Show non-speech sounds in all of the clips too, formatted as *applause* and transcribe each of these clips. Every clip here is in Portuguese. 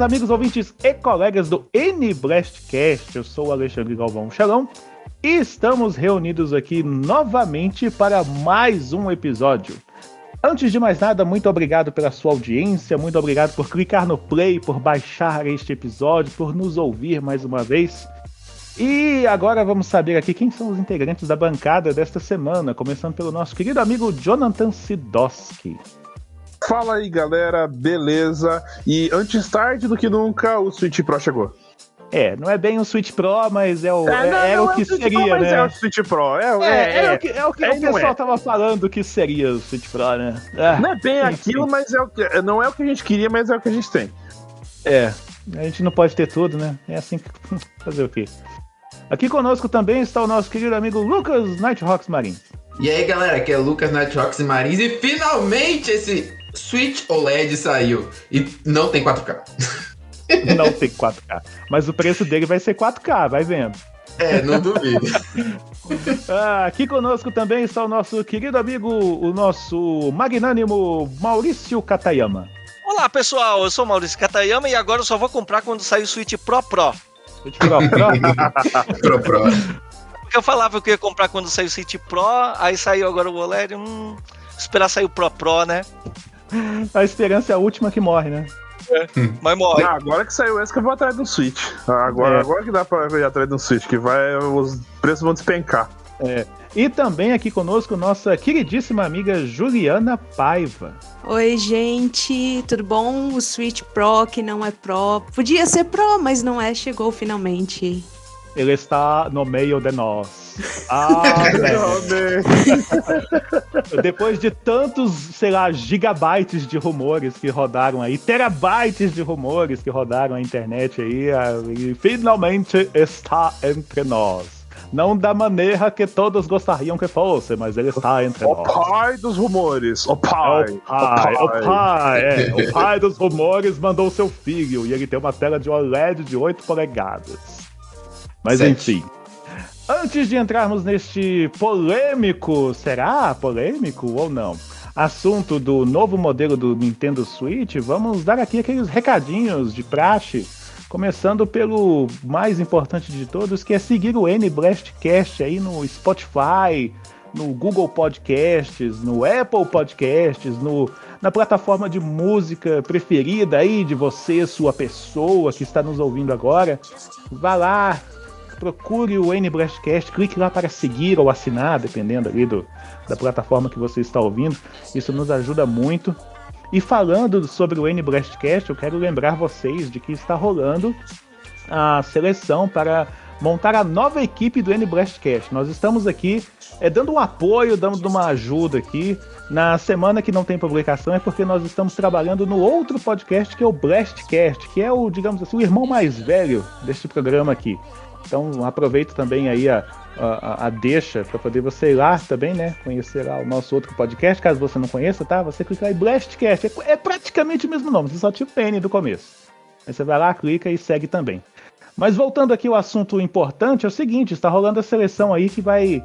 Amigos ouvintes e colegas do N-Blastcast, eu sou o Alexandre Galvão Xalão e estamos reunidos aqui novamente para mais um episódio. Antes de mais nada, muito obrigado pela sua audiência, muito obrigado por clicar no play, por baixar este episódio, por nos ouvir mais uma vez. E agora vamos saber aqui quem são os integrantes da bancada desta semana, começando pelo nosso querido amigo Jonathan Sidoski. Fala aí, galera, beleza? E antes tarde do que nunca, o Switch Pro chegou. É, não é bem o Switch Pro, mas é o, é, não, é, é o que seria, Pro, né? É o Switch Pro. É, é, é, é o que, é o, que o pessoal tava falando que seria o Switch Pro, né? Ah, não é bem enfim. aquilo, mas é o que, não é o que a gente queria, mas é o que a gente tem. É, a gente não pode ter tudo, né? É assim que. *laughs* Fazer o quê? Aqui conosco também está o nosso querido amigo Lucas Nighthawks Marins. E aí, galera, aqui é Lucas Nighthawks Marins e finalmente esse Switch OLED saiu e não tem 4K. Não tem 4K. Mas o preço dele vai ser 4K, vai vendo. É, não duvido. *laughs* ah, aqui conosco também está o nosso querido amigo, o nosso magnânimo Maurício Katayama. Olá pessoal, eu sou Maurício Katayama e agora eu só vou comprar quando sair o Switch Pro Pro. Switch Pro Pro? *laughs* Pro Pro. Porque eu falava que eu ia comprar quando sair o Switch Pro, aí saiu agora o OLED, hum, esperar sair o Pro Pro, né? *laughs* A esperança é a última que morre, né? É, mas morre. Ah, agora que saiu esse que eu vou atrás do Switch. Agora, é. agora que dá pra ir atrás do Switch, que vai, os preços vão despencar. É. E também aqui conosco nossa queridíssima amiga Juliana Paiva. Oi, gente, tudo bom? O Switch Pro, que não é Pro, podia ser Pro, mas não é, chegou finalmente. Ele está no meio de nós. *laughs* Ah, *laughs* Depois de tantos, sei lá, gigabytes de rumores que rodaram aí, terabytes de rumores que rodaram na internet aí, e finalmente está entre nós. Não da maneira que todos gostariam que fosse, mas ele está entre o nós. O pai dos rumores. O pai. O pai. O pai. O pai, é, o *laughs* pai dos rumores mandou seu filho e ele tem uma tela de OLED de 8 polegadas. Mas Sete. enfim. Antes de entrarmos neste polêmico, será polêmico ou não? Assunto do novo modelo do Nintendo Switch, vamos dar aqui aqueles recadinhos de praxe. Começando pelo mais importante de todos, que é seguir o N Blastcast aí no Spotify, no Google Podcasts, no Apple Podcasts, no, na plataforma de música preferida aí de você, sua pessoa que está nos ouvindo agora. Vá lá, procure o N Blastcast, clique lá para seguir ou assinar, dependendo ali do, da plataforma que você está ouvindo. Isso nos ajuda muito. E falando sobre o N Blastcast, eu quero lembrar vocês de que está rolando a seleção para montar a nova equipe do N Blastcast. Nós estamos aqui é, dando um apoio, dando uma ajuda aqui. Na semana que não tem publicação é porque nós estamos trabalhando no outro podcast que é o Blastcast, que é o, digamos assim, o irmão mais velho deste programa aqui. Então aproveito também aí a, a, a deixa para poder você ir lá também, né? Conhecer lá o nosso outro podcast, caso você não conheça, tá? Você clica aí Blastcast, é, é praticamente o mesmo nome, você só tira o PN do começo. Aí você vai lá, clica e segue também. Mas voltando aqui ao assunto importante, é o seguinte, está rolando a seleção aí que vai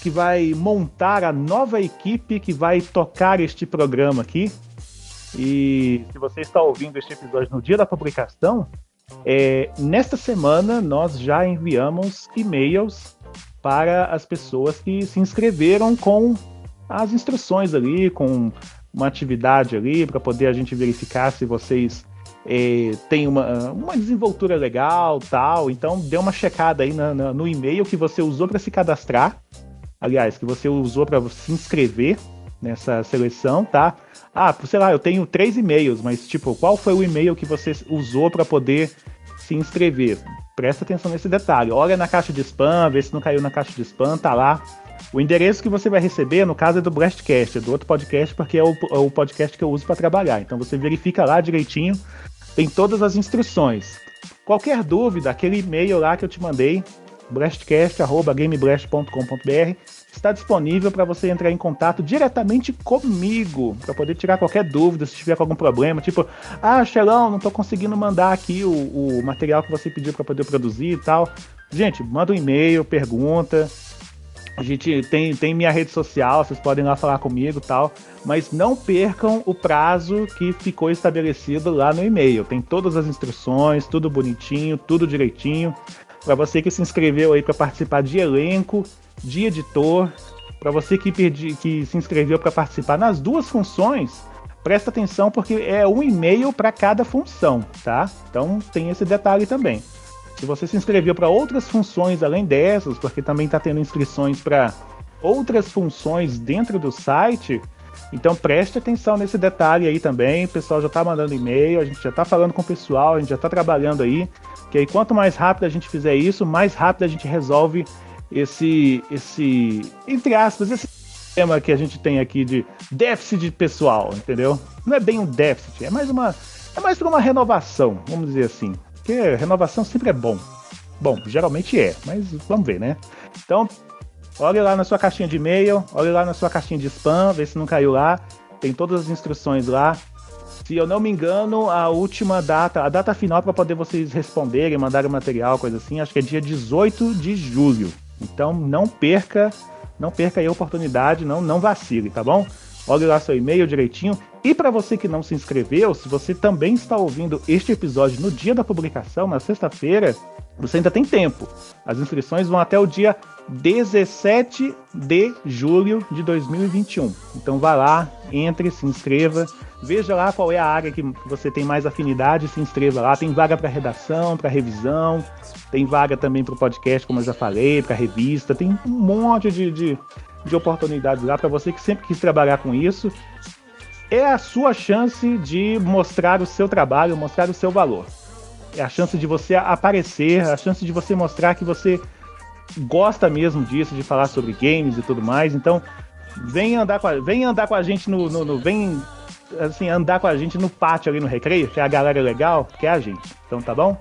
que vai montar a nova equipe que vai tocar este programa aqui. E se você está ouvindo este episódio no dia da publicação, é, nesta semana, nós já enviamos e-mails para as pessoas que se inscreveram com as instruções ali, com uma atividade ali, para poder a gente verificar se vocês é, têm uma, uma desenvoltura legal tal. Então, dê uma checada aí na, na, no e-mail que você usou para se cadastrar. Aliás, que você usou para se inscrever nessa seleção, tá? Ah, sei lá, eu tenho três e-mails, mas tipo, qual foi o e-mail que você usou para poder se inscrever? Presta atenção nesse detalhe. Olha na caixa de spam, vê se não caiu na caixa de spam, tá lá. O endereço que você vai receber, no caso, é do Blastcast, é do outro podcast, porque é o, é o podcast que eu uso para trabalhar. Então você verifica lá direitinho, tem todas as instruções. Qualquer dúvida, aquele e-mail lá que eu te mandei, blastcast.gameblast.com.br, está disponível para você entrar em contato diretamente comigo, para poder tirar qualquer dúvida, se tiver algum problema, tipo, ah, Xelão, não estou conseguindo mandar aqui o, o material que você pediu para poder produzir e tal. Gente, manda um e-mail, pergunta, A gente tem, tem minha rede social, vocês podem lá falar comigo tal. Mas não percam o prazo que ficou estabelecido lá no e-mail. Tem todas as instruções, tudo bonitinho, tudo direitinho. Para você que se inscreveu aí para participar de elenco, de editor, para você que, perdi, que se inscreveu para participar nas duas funções, presta atenção porque é um e-mail para cada função, tá? Então tem esse detalhe também. Se você se inscreveu para outras funções além dessas, porque também está tendo inscrições para outras funções dentro do site, então preste atenção nesse detalhe aí também. O pessoal já está mandando e-mail, a gente já está falando com o pessoal, a gente já está trabalhando aí. Que aí quanto mais rápido a gente fizer isso, mais rápido a gente resolve esse, esse entre aspas, esse tema que a gente tem aqui de déficit pessoal, entendeu? Não é bem um déficit, é mais uma é mais uma renovação, vamos dizer assim. Porque renovação sempre é bom. Bom, geralmente é, mas vamos ver, né? Então, olhe lá na sua caixinha de e-mail, olhe lá na sua caixinha de spam, vê se não caiu lá. Tem todas as instruções lá. Se eu não me engano, a última data, a data final para poder vocês responderem, mandarem material, coisa assim, acho que é dia 18 de julho. Então não perca, não perca aí a oportunidade, não, não vacile, tá bom? Olhe lá seu e-mail direitinho. E para você que não se inscreveu, se você também está ouvindo este episódio no dia da publicação, na sexta-feira, você ainda tem tempo. As inscrições vão até o dia 17 de julho de 2021. Então vá lá, entre, se inscreva, veja lá qual é a área que você tem mais afinidade, se inscreva lá. Tem vaga para redação, para revisão, tem vaga também para o podcast, como eu já falei, para revista, tem um monte de, de, de oportunidades lá para você que sempre quis trabalhar com isso. É a sua chance de mostrar o seu trabalho, mostrar o seu valor. É a chance de você aparecer, a chance de você mostrar que você gosta mesmo disso, de falar sobre games e tudo mais. Então, vem andar com a, vem andar com a gente no, no, no vem assim andar com a gente no pátio ali no recreio, que é a galera legal, que é a gente. Então, tá bom?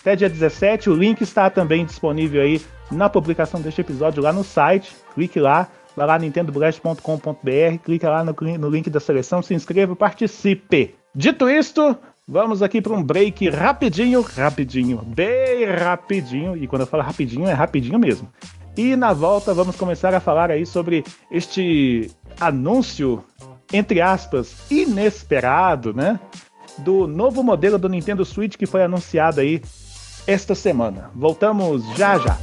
Até dia 17, o link está também disponível aí na publicação deste episódio lá no site. Clique lá, vai lá nintendoblast.com.br, clica lá no, no link da seleção, se inscreva, participe. Dito isto, vamos aqui para um break rapidinho, rapidinho, bem rapidinho. E quando eu falo rapidinho, é rapidinho mesmo. E na volta vamos começar a falar aí sobre este anúncio, entre aspas, inesperado, né? Do novo modelo do Nintendo Switch que foi anunciado aí esta semana. Voltamos já já.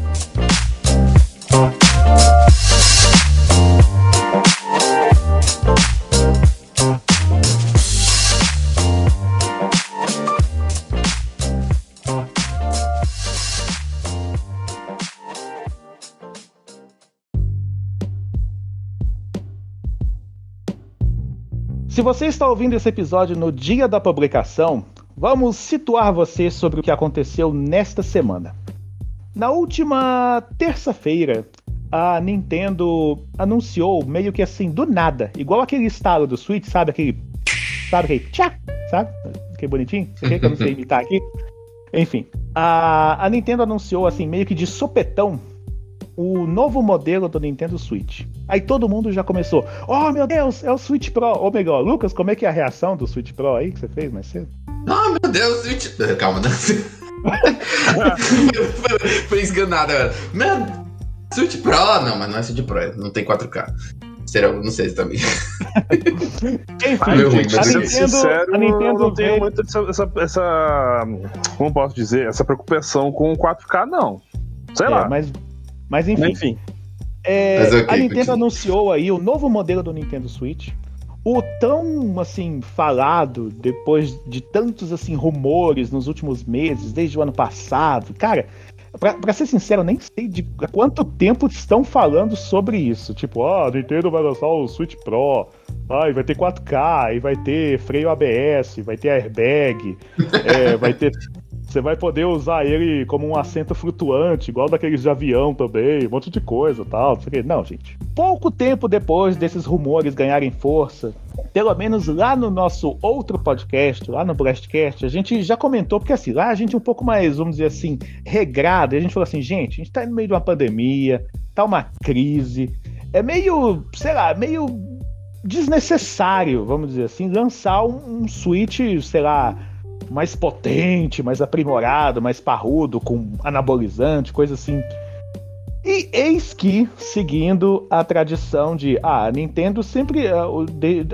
Se você está ouvindo esse episódio no dia da publicação, vamos situar você sobre o que aconteceu nesta semana. Na última terça-feira, a Nintendo anunciou meio que assim, do nada, igual aquele estalo do Switch, sabe? Aquele. Sabe aquele tchá? Sabe? Que bonitinho? Você quer que eu não sei *laughs* imitar aqui? Enfim, a, a Nintendo anunciou assim, meio que de sopetão, o novo modelo do Nintendo Switch. Aí todo mundo já começou, oh meu Deus, é o Switch Pro. Ô, oh, melhor, Lucas, como é que é a reação do Switch Pro aí que você fez mais cedo? Oh meu Deus, Switch... Calma, não. *laughs* Foi enganado agora. Meu Switch Pro, não, mas não é Switch Pro, não tem 4K. Será, não sei se também. Enfim, Meu, gente, a Nintendo, sincero, a Nintendo não veio- muito essa, essa, essa- Como posso dizer? Essa preocupação com o 4K, não. Sei É, lá. mas, mas enfim, Enfim. É, Mas ok, a Nintendo continua. anunciou aí o novo modelo do Nintendo Switch. O tão assim falado depois de tantos assim rumores nos últimos meses, desde o ano passado. Cara, pra, pra ser sincero, eu nem sei de há quanto tempo estão falando sobre isso. Tipo, ó, a Nintendo vai lançar o Switch Pro. Ai, vai ter 4K, e vai ter freio ABS, vai ter airbag, *laughs* é, vai ter você vai poder usar ele como um assento flutuante, igual daqueles de avião também, um monte de coisa tal. Não, gente. Pouco tempo depois desses rumores ganharem força, pelo menos lá no nosso outro podcast, lá no Blastcast, a gente já comentou, porque assim, lá a gente é um pouco mais, vamos dizer assim, regrado. E a gente falou assim, gente, a gente tá no meio de uma pandemia, tá uma crise. É meio, sei lá, meio desnecessário, vamos dizer assim, lançar um, um Switch, sei lá, mais potente, mais aprimorado, mais parrudo, com anabolizante, coisa assim. E eis que, seguindo a tradição de. Ah, a Nintendo sempre. ah,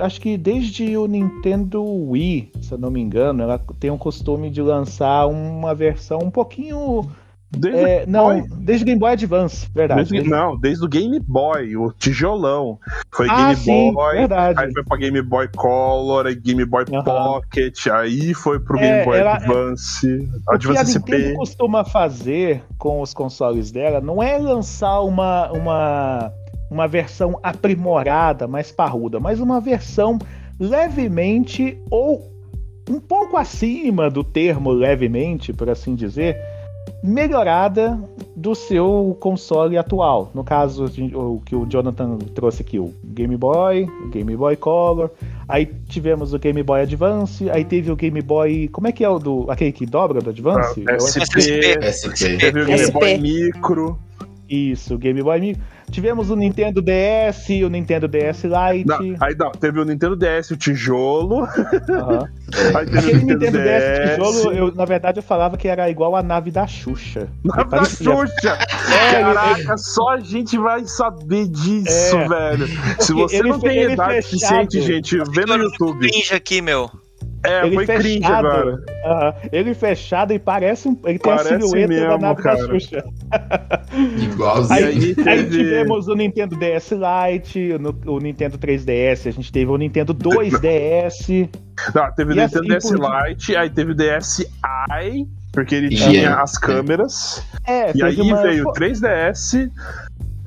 acho que desde o Nintendo Wii, se eu não me engano, ela tem o costume de lançar uma versão um pouquinho. Desde é, o não, Boy. desde o Game Boy Advance, verdade. Desde- Desde- não, desde o Game Boy, o tijolão. Foi ah, Game sim, Boy, verdade. aí foi pra Game Boy Color, aí Game Boy Aham. Pocket, aí foi pro É, Game Boy ela- Advance, O que a Advance Nintendo SP. costuma fazer com os consoles dela não é lançar uma, uma, uma versão aprimorada, mais parruda, mas uma versão levemente ou um pouco acima do termo levemente, por assim dizer, melhorada do seu console atual. No caso, o que o Jonathan trouxe aqui, o Game Boy, o Game Boy Color, aí tivemos o Game Boy Advance, aí teve o Game Boy, como é que é o do aquele que dobra do Advance? Ah, acho- SP, SP. teve o Game SP. Boy Micro. Isso, o Game Boy Micro. Tivemos o Nintendo DS, o Nintendo DS Lite. Não, aí não, teve o Nintendo DS, o tijolo. Aham. *laughs* Aí teve Aquele o Nintendo DS DS. tijolo, eu, na verdade, eu falava que era igual a nave da Xuxa. Na da Xuxa! É, ele- Caraca, só a gente vai saber disso, É. velho. Se você ele não tem ele idade fechado. suficiente, gente, vê no YouTube. Cringe aqui, meu. É, Ele foi cringe fechado. agora. Aham. Ele fechado e parece um. Ele tem Parece a silhueta da mesmo, nave cara. da Xuxa. *laughs* Igualzinho. Aí Aí, tivemos o Nintendo DS Lite, no- o Nintendo 3DS, a gente teve o Nintendo 2DS. Não, teve o Nintendo assim DS por Lite, aí teve o DS i, porque ele E tinha é. as câmeras. É, E aí uma- veio o 3DS,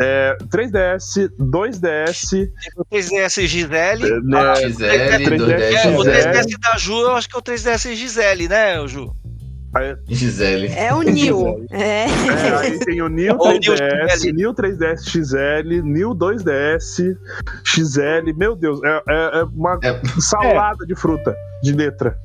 é, 3DS, 2DS, O 3DS Gisele. é, né, Gisele, 3DS, 2DS É, o Gisele. 3DS da Ju, eu acho que é o 3DS Gisele, né, Ju? Gisele. É o Nil. É. é, aí tem o o New 3DS, XL. New 3DS XL, New 2DS, XL, meu Deus, é, é- é uma É. salada de fruta, de letra.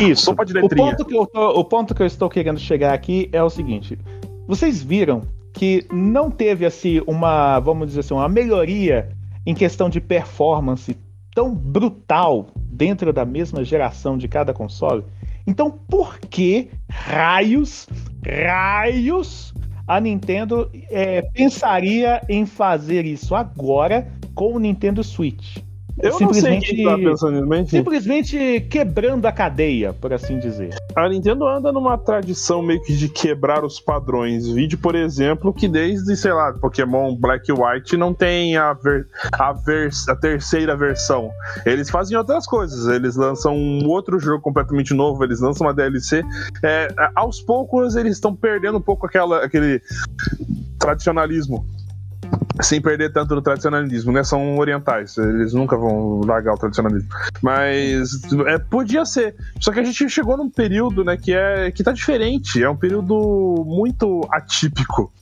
Isso. Sopa de O letrinha. ponto, que eu tô, o ponto que eu estou querendo chegar aqui é o seguinte: vocês viram que não teve assim uma, vamos dizer assim, uma melhoria em questão de performance tão brutal dentro da mesma geração de cada console? Então, por que raios, raios a Nintendo é, pensaria em fazer isso agora com o Nintendo Switch? Eu não sei quem tá pensando nisso, mas simplesmente quebrando a cadeia, por assim dizer. A Nintendo anda numa tradição meio que de quebrar os padrões. Vide, por exemplo, que desde, sei lá, Pokémon Black e White não tem a, ver, a, vers, a terceira versão. Eles fazem outras coisas. Eles lançam um outro jogo completamente novo, eles lançam uma DLC. É, aos poucos, eles estão perdendo um pouco aquela, aquele tradicionalismo. Sem perder tanto do tradicionalismo, né? São orientais, eles nunca vão largar o tradicionalismo. Mas é, podia ser. Só que a gente chegou num período, né, que é que tá diferente. É um período muito atípico.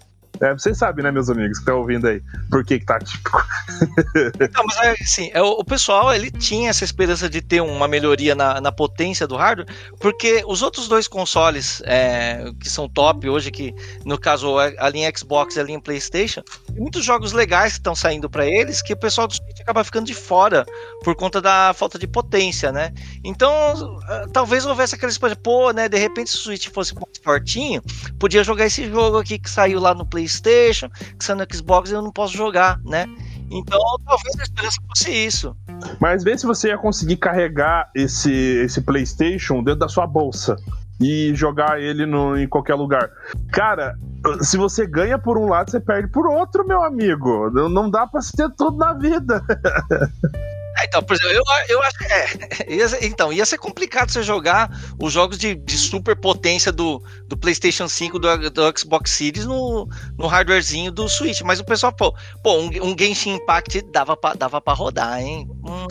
É, vocês sabem, né, meus amigos, que estão ouvindo aí, por que, que tá atípico. *laughs* Não, mas é assim, é, o, pessoal ele tinha essa esperança de ter uma melhoria na, na potência do hardware, porque os outros dois consoles é, que são top hoje, que no caso a a linha Xbox e a linha PlayStation, muitos jogos legais que estão saindo para eles que o pessoal do Switch acaba ficando de fora por conta da falta de potência, né? Então, ah, talvez houvesse aquela esperança, pô, né, de repente se o Switch fosse mais fortinho, podia jogar esse jogo aqui que saiu lá no PlayStation, que saiu no Xbox eu não posso jogar, né? Então, talvez a esperança fosse isso. Mas vê se você ia conseguir carregar esse, esse PlayStation dentro da sua bolsa e jogar ele no, em qualquer lugar. Cara, se você ganha por um lado, você perde por outro, meu amigo. Não, não dá pra se ter tudo na vida. *laughs* É, Então, por exemplo, eu, eu acho que. É, *laughs* então, ia ser complicado você jogar os jogos de, de super potência do, do PlayStation 5, do, do Xbox Series no, no hardwarezinho do Switch. Mas o pessoal, pô, pô um, um Genshin Impact dava pra, dava pra rodar, hein? Hum.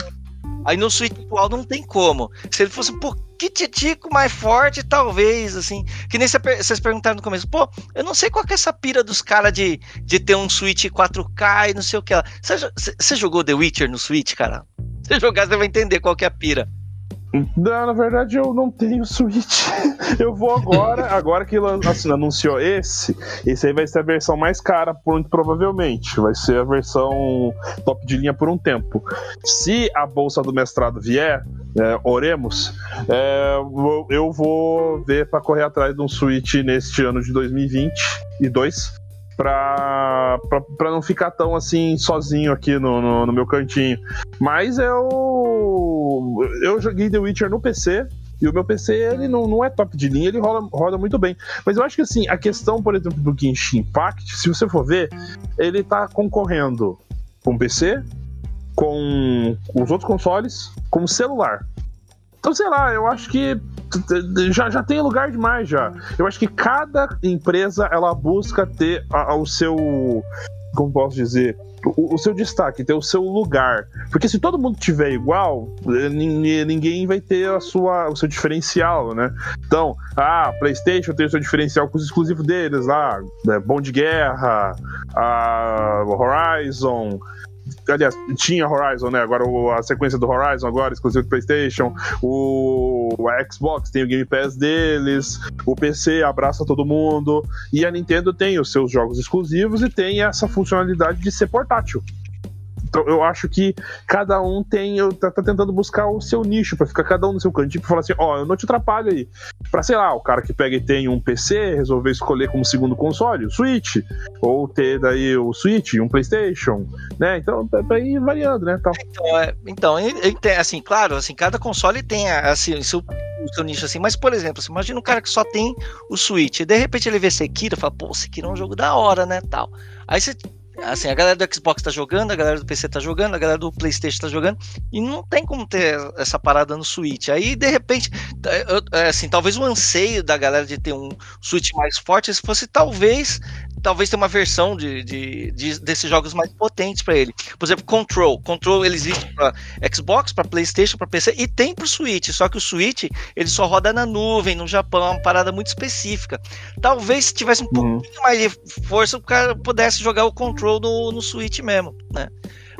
Aí no Switch atual não tem como. Se ele fosse um pouquititico mais forte, talvez, assim. Que nem vocês perguntaram no começo, pô, eu não sei qual que é essa pira dos caras de, de ter um Switch 4K e não sei o que lá. Você jo- Você você jogou The Witcher no Switch, cara? Se jogar, você vai entender qual que é a pira. Não, na verdade, eu não tenho Switch. *laughs* Eu vou agora, agora que assim, anunciou esse, esse aí vai ser a versão mais cara, muito provavelmente. Vai ser a versão top de linha por um tempo. Se a bolsa do mestrado vier, é, oremos, é, eu vou ver para correr atrás de um Switch neste ano de 2022. Pra, não ficar tão assim sozinho aqui no, no, no meu cantinho. Mas eu. Eu joguei The Witcher no PC, e o meu PC, ele não, não é top de linha, ele roda, roda muito bem. Mas eu acho que assim, a questão, por exemplo, do Genshin Impact, se você for ver, ele tá concorrendo com o PC, com os outros consoles, com o celular. Então, sei lá, eu acho que já, já tem lugar demais já. Eu acho que cada empresa ela busca ter a, a, o seu. Como posso dizer? O, o, seu destaque, ter o seu lugar. Porque se todo mundo tiver igual, eh, ninguém vai ter a sua, o seu diferencial, né? Então, ah, PlayStation tem o seu diferencial com os exclusivos deles lá, né? Bom de Guerra, a Horizon, Aliás, tinha Horizon, né? Agora a sequência do Horizon, agora, exclusivo do PlayStation. O, Xbox tem o Game Pass deles. O PC abraça todo mundo. E a Nintendo tem os seus jogos exclusivos e tem essa funcionalidade de ser portátil. Então eu acho que cada um tem, tá, tá tentando buscar o seu nicho, para ficar cada um no seu cantinho, pra falar assim, ó, oh, eu não te atrapalho aí. Pra, sei lá, o cara que pega e tem um PC, resolver escolher como segundo console, o Switch, ou ter daí o Switch, um Playstation, né? Então tá, tá aí variando, né? Então, então, então assim, claro, assim, cada console tem assim, o seu, o seu nicho assim, mas por exemplo, assim, imagina um cara que só tem o Switch, e de repente ele vê Sekiro e fala, pô, Sekiro é um jogo da hora, né, tal. Aí você Assim, a galera do Xbox tá jogando, a galera do PC tá jogando, a galera do PlayStation tá jogando, e não tem como ter essa parada no Switch. Aí, de repente, é, assim, talvez o anseio da galera de ter um Switch mais forte fosse talvez talvez ter uma versão de, de, de desses jogos mais potentes para ele. Por exemplo, Control. Control ele existe para Xbox, para PlayStation, para PC e tem para o Switch. Só que o Switch ele só roda na nuvem, no Japão, é uma parada muito específica. Talvez se tivesse um uhum. pouquinho mais de força, o cara pudesse jogar o Control no, no Switch mesmo, né?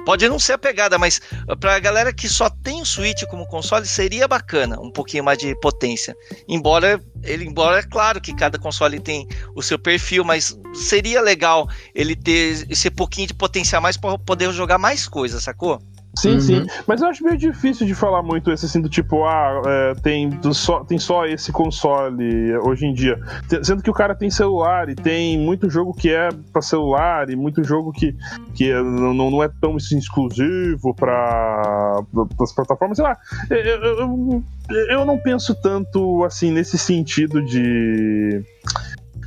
Pode não ser a pegada, mas pra galera que só tem o Switch como console, seria bacana um pouquinho mais de potência. Embora ele, embora é claro que cada console tem o seu perfil, mas seria legal ele ter esse pouquinho de potencial mais para poder jogar mais coisas, sacou? Sim, uhum. sim. Mas eu acho meio difícil de falar muito esse assim do tipo, ah, é, tem, só, tem só esse console hoje em dia. Sendo que o cara tem celular e tem muito jogo que é para celular e muito jogo que, que é, não, não é tão assim, exclusivo para as plataformas. Sei lá, eu, eu, eu não penso tanto assim nesse sentido de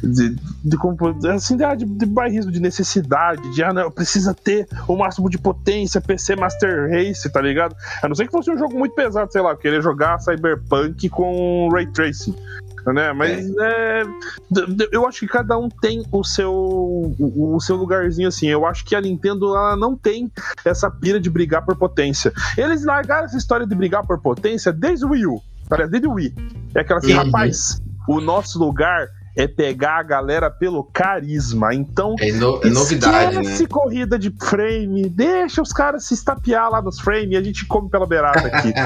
de, de, assim, de, de bairrismo, de necessidade, de ah, não, precisa ter o máximo de potência, PC Master Race, tá ligado? A não ser que fosse um jogo muito pesado, sei lá, querer jogar Cyberpunk com Ray Tracing. Né? Mas é. É, eu acho que cada um tem o seu, o, o, seu lugarzinho assim. Eu acho que a Nintendo ela não tem essa pira de brigar por potência. Eles largaram essa história de brigar por potência desde o Wii U. Desde o Wii. É aquela assim, uhum. rapaz, o nosso lugar é pegar a galera pelo carisma. Então, é, no, é novidade, esquece né? corrida de frame, deixa os caras se estapear lá nos frames e a gente come pela beirada aqui. *laughs*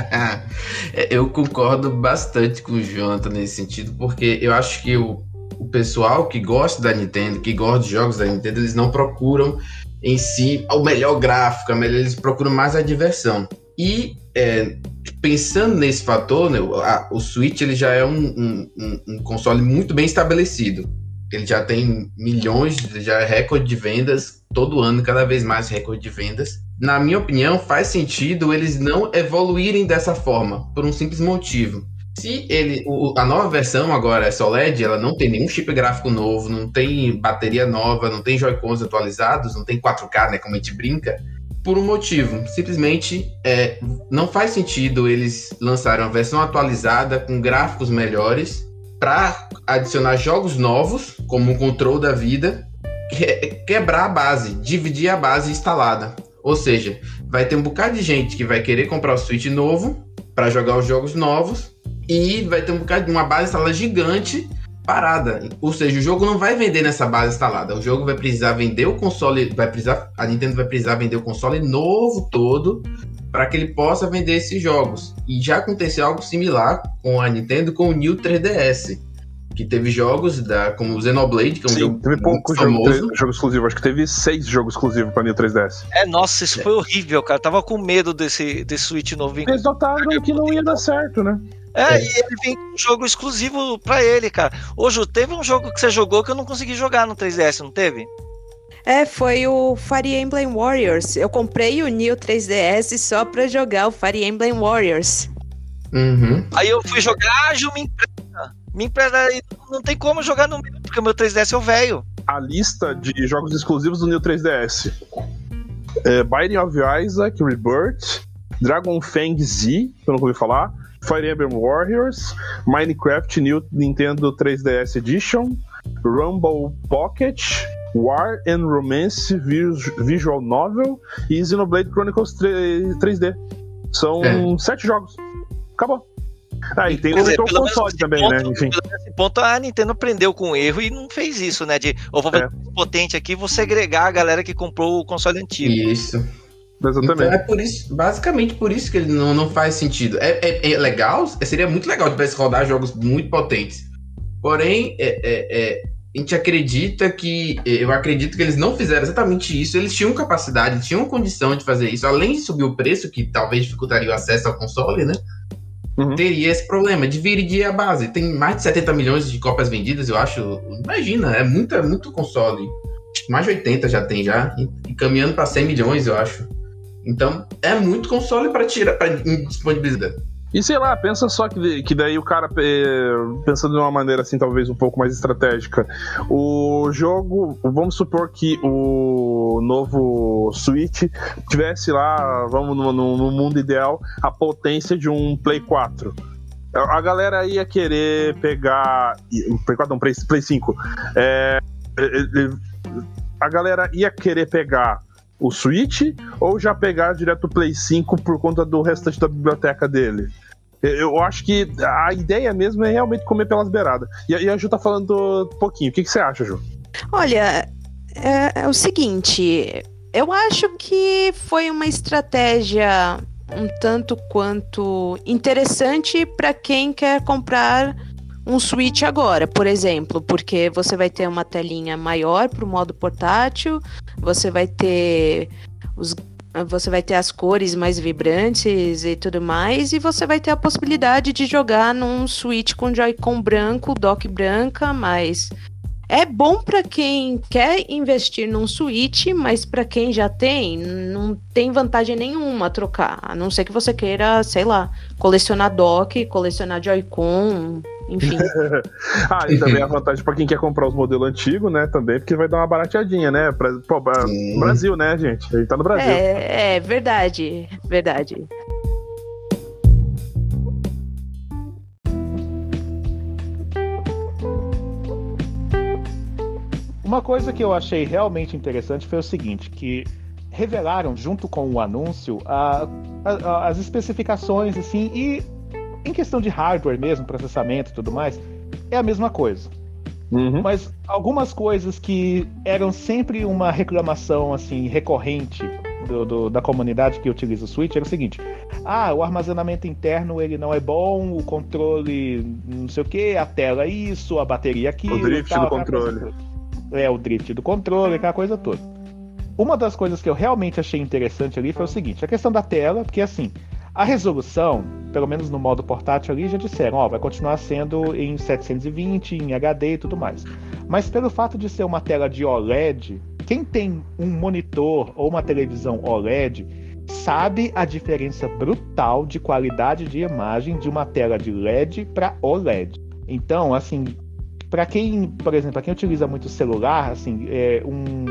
É, eu concordo bastante com o Jonathan nesse sentido, porque eu acho que o, o pessoal que gosta da Nintendo, que gosta de jogos da Nintendo, eles não procuram em si o melhor gráfico, eles procuram mais a diversão. E é, pensando nesse fator, né, a, o Switch ele já é um, um, um, console muito bem estabelecido. Ele já tem milhões, já é recorde de vendas, todo ano cada vez mais recorde de vendas. Na minha opinião, faz sentido eles não evoluírem dessa forma, por um simples motivo. Se ele, o, a nova versão agora é OLED, ela não tem nenhum chip gráfico novo, não tem bateria nova, não tem Joy-Cons atualizados, não tem 4K, né, como a gente brinca por um motivo. Simplesmente é, não faz sentido eles lançarem uma versão atualizada com gráficos melhores para adicionar jogos novos, como o Control da vida, que, quebrar a base, dividir a base instalada. Ou seja, vai ter um bocado de gente que vai querer comprar o Switch novo para jogar os jogos novos e vai ter um bocado de uma base instalada gigante parada. Ou seja, o jogo não vai vender nessa base instalada. O jogo vai precisar vender o console, vai precisar, a Nintendo vai precisar vender o console novo todo para que ele possa vender esses jogos. E já aconteceu algo similar com a Nintendo com o New 3DS. Que teve jogos da, como o Xenoblade, que é um Sim, jogo teve pouco famoso. Jogo, jogo exclusivo, acho que teve seis jogos exclusivos para New 3DS. É, nossa, isso é. foi horrível, cara. tava com medo desse, desse Switch novo. Eles notaram que não ia dar certo, né? É, é, e ele vem com um jogo exclusivo pra ele, cara. Ô, Ju, teve um jogo que você jogou que eu não consegui jogar no 3DS, não teve? É, foi o Fire Emblem Warriors. Eu comprei o New 3DS só pra jogar o Fire Emblem Warriors. Uhum. Aí eu fui jogar, ah, Ju, me empresta. Me empresta. e Não tem como jogar no meu, porque o meu 3DS é o velho. A lista de jogos exclusivos do New 3DS: é, Binding of Isaac Rebirth, Dragon Fang Z, que eu não ouvi falar, Fire Emblem Warriors, Minecraft New Nintendo 3DS Edition, Rumble Pocket, War and Romance vis- Visual Novel e Xenoblade Chronicles 3, 3D. São É. sete jogos. Acabou. Ah, e tem o Console também, ponto, né? Enfim. Nesse ponto a Nintendo aprendeu com o erro e não fez isso, né? De eu vou fazer É. um potente aqui, vou segregar a galera que comprou o console antigo. Isso. Então Exatamente. é por isso, basicamente por isso que ele não, não faz sentido. É, é- é legal, seria muito legal de rodar jogos muito potentes. Porém, é- é- é, a gente acredita que. Eu acredito que eles não fizeram exatamente isso. Eles tinham capacidade, tinham condição de fazer isso. Além de subir o preço, que talvez dificultaria o acesso ao console, né? Uhum. Teria esse problema, dividir a base. Tem mais de 70 milhões de cópias vendidas, eu acho. Imagina, é muita, muito console. Mais de 80 já tem já. E, e caminhando para 100 milhões, eu acho. Então, é muito console para tirar, para disponibilizar. E sei lá, pensa só que, que daí o cara, eh, pensando de uma maneira assim, talvez um pouco mais estratégica, o jogo, vamos supor que o novo Switch tivesse lá, vamos no, no- no mundo ideal, a potência de um Play 4. A galera ia querer pegar. Play 4 não, Play, Play 5. É, eh, eh, a galera ia querer pegar o Switch ou já pegar direto o Play 5 por conta do restante da biblioteca dele? Eu- acho que a ideia mesmo é realmente comer pelas beiradas. E e a Ju tá falando um pouquinho. O que, que você acha, Ju? Olha, é, é o seguinte, eu acho que foi uma estratégia um tanto quanto interessante para quem quer comprar um Switch agora, por exemplo, porque você vai ter uma telinha maior para o modo portátil, você vai ter os você vai ter as cores mais vibrantes e tudo mais, e você vai ter a possibilidade de jogar num Switch com Joy-Con branco, dock branca, mas é bom para quem quer investir num Switch, mas para quem já tem, não tem vantagem nenhuma trocar. A não ser que você queira, sei lá, colecionar dock, colecionar Joy-Con, enfim. *laughs* Ah, e também a vantagem pra quem quer comprar os modelos antigos, né? Também, porque vai dar uma barateadinha, né? Pra, pô. Brasil, né, gente? A gente tá no Brasil. é, é verdade, verdade. Uma coisa que eu achei realmente interessante foi o seguinte, que revelaram junto com o anúncio a- a- a- as especificações assim e em questão de hardware mesmo, processamento e tudo mais, é a mesma coisa. Uhum. Mas algumas coisas que eram sempre uma reclamação assim recorrente do- do- da comunidade que utiliza o Switch era o seguinte: ah, o armazenamento interno ele não é bom, o controle não sei o que, a tela isso, a bateria aquilo, O drift tal, do coisa controle. É, o drift do controle, aquela coisa toda. Uma das coisas que eu realmente achei interessante ali foi o seguinte: a questão da tela, porque assim, a resolução, pelo menos no modo portátil ali, já disseram, ó, vai continuar sendo em 720, em HD e tudo mais. Mas pelo fato de ser uma tela de OLED, quem tem um monitor ou uma televisão OLED sabe a diferença brutal de qualidade de imagem de uma tela de LED para OLED. Então, assim, para quem, por exemplo, para quem utiliza muito celular, assim, é um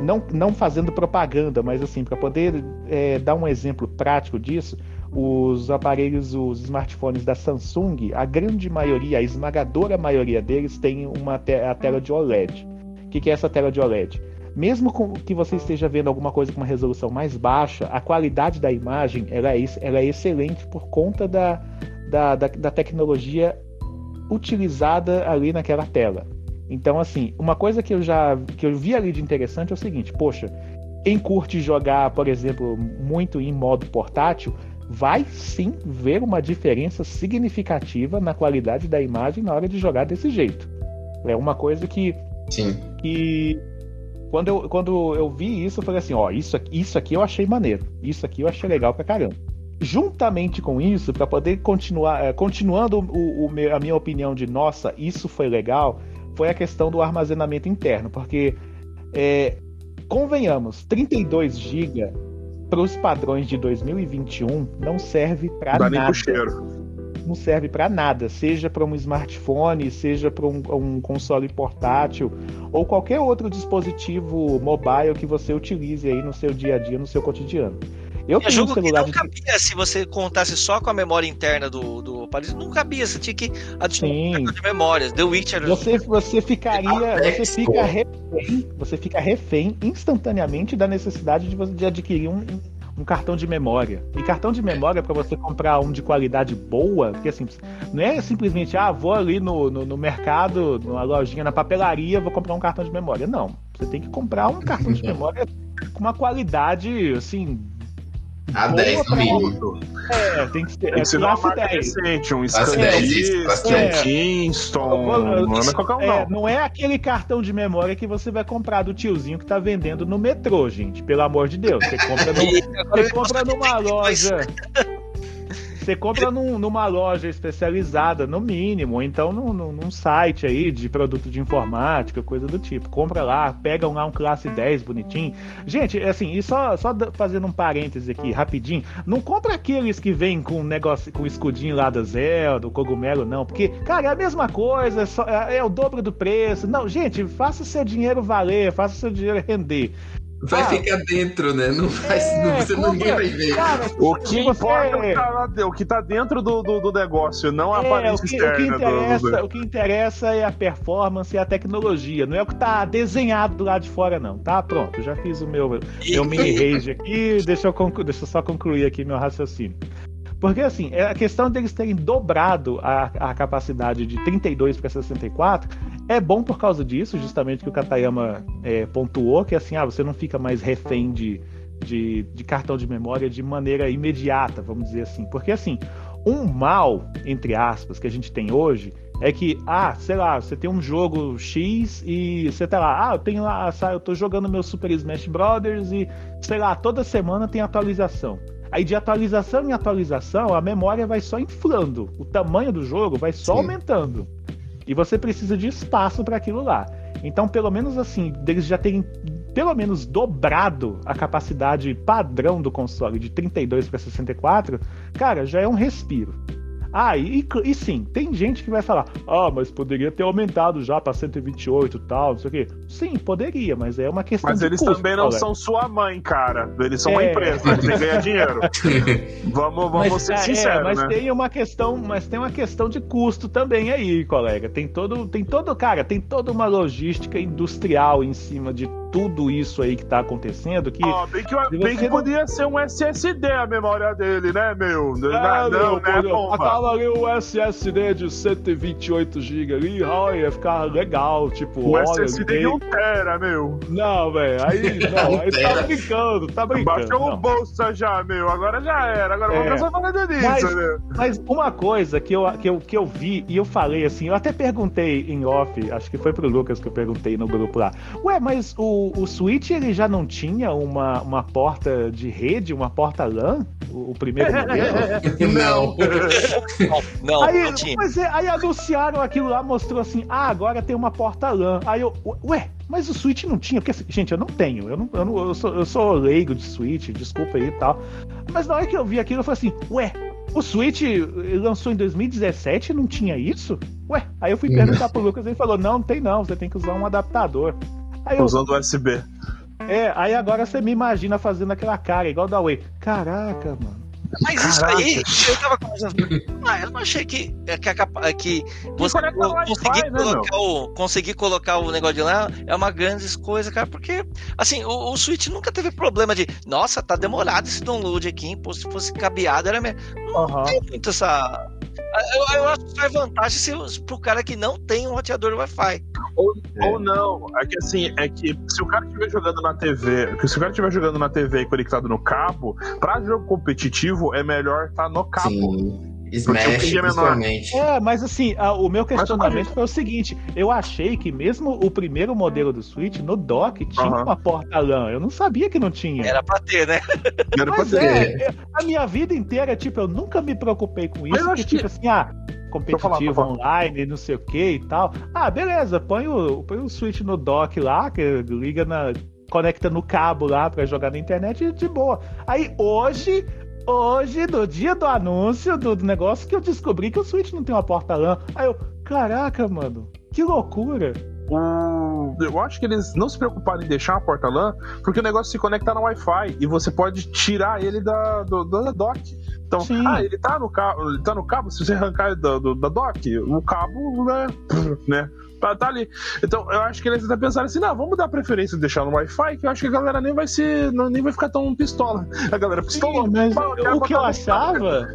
não, não fazendo propaganda, mas assim, para poder é, dar um exemplo prático disso, os aparelhos, os smartphones da Samsung, a grande maioria, a esmagadora maioria deles tem uma te a tela de OLED. O que, que é essa tela de OLED? Mesmo que você esteja vendo alguma coisa com uma resolução mais baixa, a qualidade da imagem ela é, ela é excelente por conta da, da, da, da tecnologia utilizada ali naquela tela. Então, assim, uma coisa que eu já que eu vi ali de interessante é o seguinte: poxa, quem curte jogar, por exemplo, muito em modo portátil, vai sim ver uma diferença significativa na qualidade da imagem na hora de jogar desse jeito. É uma coisa que, Sim. que quando, eu, quando eu vi isso, eu falei assim: ó, isso isso aqui eu achei maneiro, isso aqui eu achei legal pra caramba. Juntamente com isso, para poder continuar, eh, continuando o, o meu- a minha opinião de nossa, isso foi legal, foi a questão do armazenamento interno, porque é, convenhamos, 32 GB para os padrões de 2021 não serve para nada. Nem pro cheiro. Não serve para nada, seja para um smartphone, seja para um, um, console portátil ou qualquer outro dispositivo mobile que você utilize aí no seu dia a dia, no seu cotidiano. Eu jogo um celular que não de... cabia se você contasse só com a memória interna do, do aparelho. Não cabia, você tinha que adicionar de memórias. The Witcher. Você, você ficaria. Você fica refém. Você fica refém instantaneamente da necessidade de, de adquirir um, um cartão de memória. E cartão de memória para você comprar um de qualidade boa, porque assim, não é simplesmente, ah, vou ali no, no, no, mercado, numa lojinha, na papelaria, vou comprar um cartão de memória. Não. Você tem que comprar um cartão de *laughs* memória com uma qualidade, assim, a 10 no mínimo. É, tem que ser. Tem que ser uma marca um Kingston. Não é qualquer um, não. É, não é aquele cartão de memória que você vai comprar do tiozinho que tá vendendo no metrô, gente. Pelo amor de Deus. Você compra, no, *laughs* você compra numa loja. *laughs* Você compra num, numa loja especializada, no mínimo, ou então num, num, site aí de produto de informática, coisa do tipo. Compra lá, pega lá um classe 10 bonitinho. Gente, assim, e só, só fazendo um parêntese aqui, rapidinho, não compra aqueles que vêm com negócio, com o escudinho lá da Zelda, do cogumelo, não, porque, cara, é a mesma coisa, é, só, é, é o dobro do preço. Não, gente, faça o seu dinheiro valer, faça o seu dinheiro render. Vai ah, ficar dentro, né? Não vai, é, não, você ninguém vai ver. Cara, o que importa é... é o que tá dentro do, do, do negócio, não a é, aparência o que, externa. O que, interessa, do... o que interessa é a performance e a tecnologia, não é o que tá desenhado do lado de fora, não, tá? Pronto, já fiz o meu, meu *laughs* mini rage aqui, deixa eu, conclu... deixa eu só concluir aqui meu raciocínio. Porque, assim, é a questão deles terem dobrado a, a capacidade de 32 para 64 é bom por causa disso, justamente que o Katayama é, pontuou, que assim, ah, você não fica mais refém de, de, de, cartão de memória de maneira imediata, vamos dizer assim. Porque, assim, um mal, entre aspas, que a gente tem hoje é que, ah, sei lá, você tem um jogo X e você tá lá, ah, eu tenho lá, eu tô jogando meu Super Smash Brothers e, sei lá, toda semana tem atualização. Aí de atualização em atualização, a memória vai só inflando, o tamanho do jogo vai só Sim. aumentando. E você precisa de espaço para aquilo lá. Então, pelo menos assim, deles já terem pelo menos dobrado a capacidade padrão do console de 32 para 64, cara, já é um respiro. Ah, e, e, sim, tem gente que vai falar: ah, mas poderia ter aumentado já para 128 e tal, não sei o quê. Sim, poderia, mas é uma questão mas de eles custo, também não são sua mãe, cara. Eles são é... uma empresa, eles têm que ganhar dinheiro. *laughs* vamos vamos mas, ser é, sinceros, mas né? tem uma questão, mas tem uma questão de custo também aí, colega. Tem todo, tem todo, cara, tem toda uma logística industrial em cima de tudo isso aí que tá acontecendo. Que, oh, bem que, bem que não... podia ser um SSD a memória dele, né, meu? É, não, não, né, Acaba ali o SSD de 128 GB ali, ó, ia ficar legal, tipo, o olha, SSD de 1 tera, meu. Não, velho, aí, *laughs* não, aí tá brincando, tá brincando. Baixou o bolsa já, meu, agora já era, agora é. vamos falando disso, mas, né? Mas uma coisa que eu, que, eu, que eu vi, e eu falei assim, eu até perguntei em off, acho que foi pro Lucas que eu perguntei no grupo lá, ué, mas o o, Switch ele já não tinha uma, uma porta de rede, uma porta LAN? O, o primeiro modelo? *laughs* não. Não, aí, não tinha. Mas é, aí anunciaram aquilo lá, mostrou assim: ah, agora tem uma porta LAN. Aí eu, ué, mas o Switch não tinha, porque, assim, gente, eu não tenho. Eu, não, eu, não, eu, sou, eu sou leigo de Switch, desculpa aí e tal. Mas na hora que eu vi aquilo, eu falei assim: ué, o Switch lançou em 2017 não tinha isso? Ué, aí eu fui perguntar pro Lucas e ele falou: não, não tem não, você tem que usar um adaptador. Aí Usando eu... USB. É, aí agora você me imagina fazendo aquela cara, igual da Way. Caraca, mano. Mas isso aí, eu tava conversando. Ah, eu não achei que, é, que, é que você conseguir, né, colocar o, conseguir colocar o negócio de lá é uma grande coisa, cara, porque assim, o, o Switch nunca teve problema de, nossa, tá demorado esse download aqui, pô, se fosse cabeado era mesmo. Não uhum. tem muito essa. Eu, eu acho que faz vantagem se, pro cara que não tem um roteador Wi-Fi. Ou, é. ou não, é que assim, é que se o cara estiver jogando na TV, se o cara estiver jogando na TV e conectado no cabo, pra jogo competitivo é melhor estar tá no cabo. Sim. Smash, é principalmente. É, mas assim, a, o meu questionamento foi o seguinte: eu achei que mesmo o primeiro modelo do Switch, no dock, tinha uh -huh. uma porta LAN. Eu não sabia que não tinha. Era pra ter, né? Era mas pra ter. É, a minha vida inteira, tipo, eu nunca me preocupei com isso. Porque, tipo que... assim, ah, competitivo falar, online, não sei o que e tal. Ah, beleza, põe o, põe o Switch no dock lá, que liga na conecta no cabo lá pra jogar na internet de boa. Aí hoje, hoje, no dia do anúncio do, do negócio, que eu descobri que o Switch não tem uma porta LAN. Aí eu, caraca, mano, que loucura. O... Eu acho que eles não se preocuparam em deixar a porta LAN, porque o negócio se conecta no Wi-Fi e você pode tirar ele da, do, da dock. Então, Sim. ah, ele tá no cabo, ele tá no cabo, se você arrancar ele da, do- da dock, o cabo, né, né, tá, tá ali. Então, eu acho que eles até pensaram assim, não, vamos dar preferência de deixar no Wi-Fi, que eu acho que a galera nem vai ser, não, nem vai ficar tão pistola. A galera pistola. Sim, mas quero o que eu achava.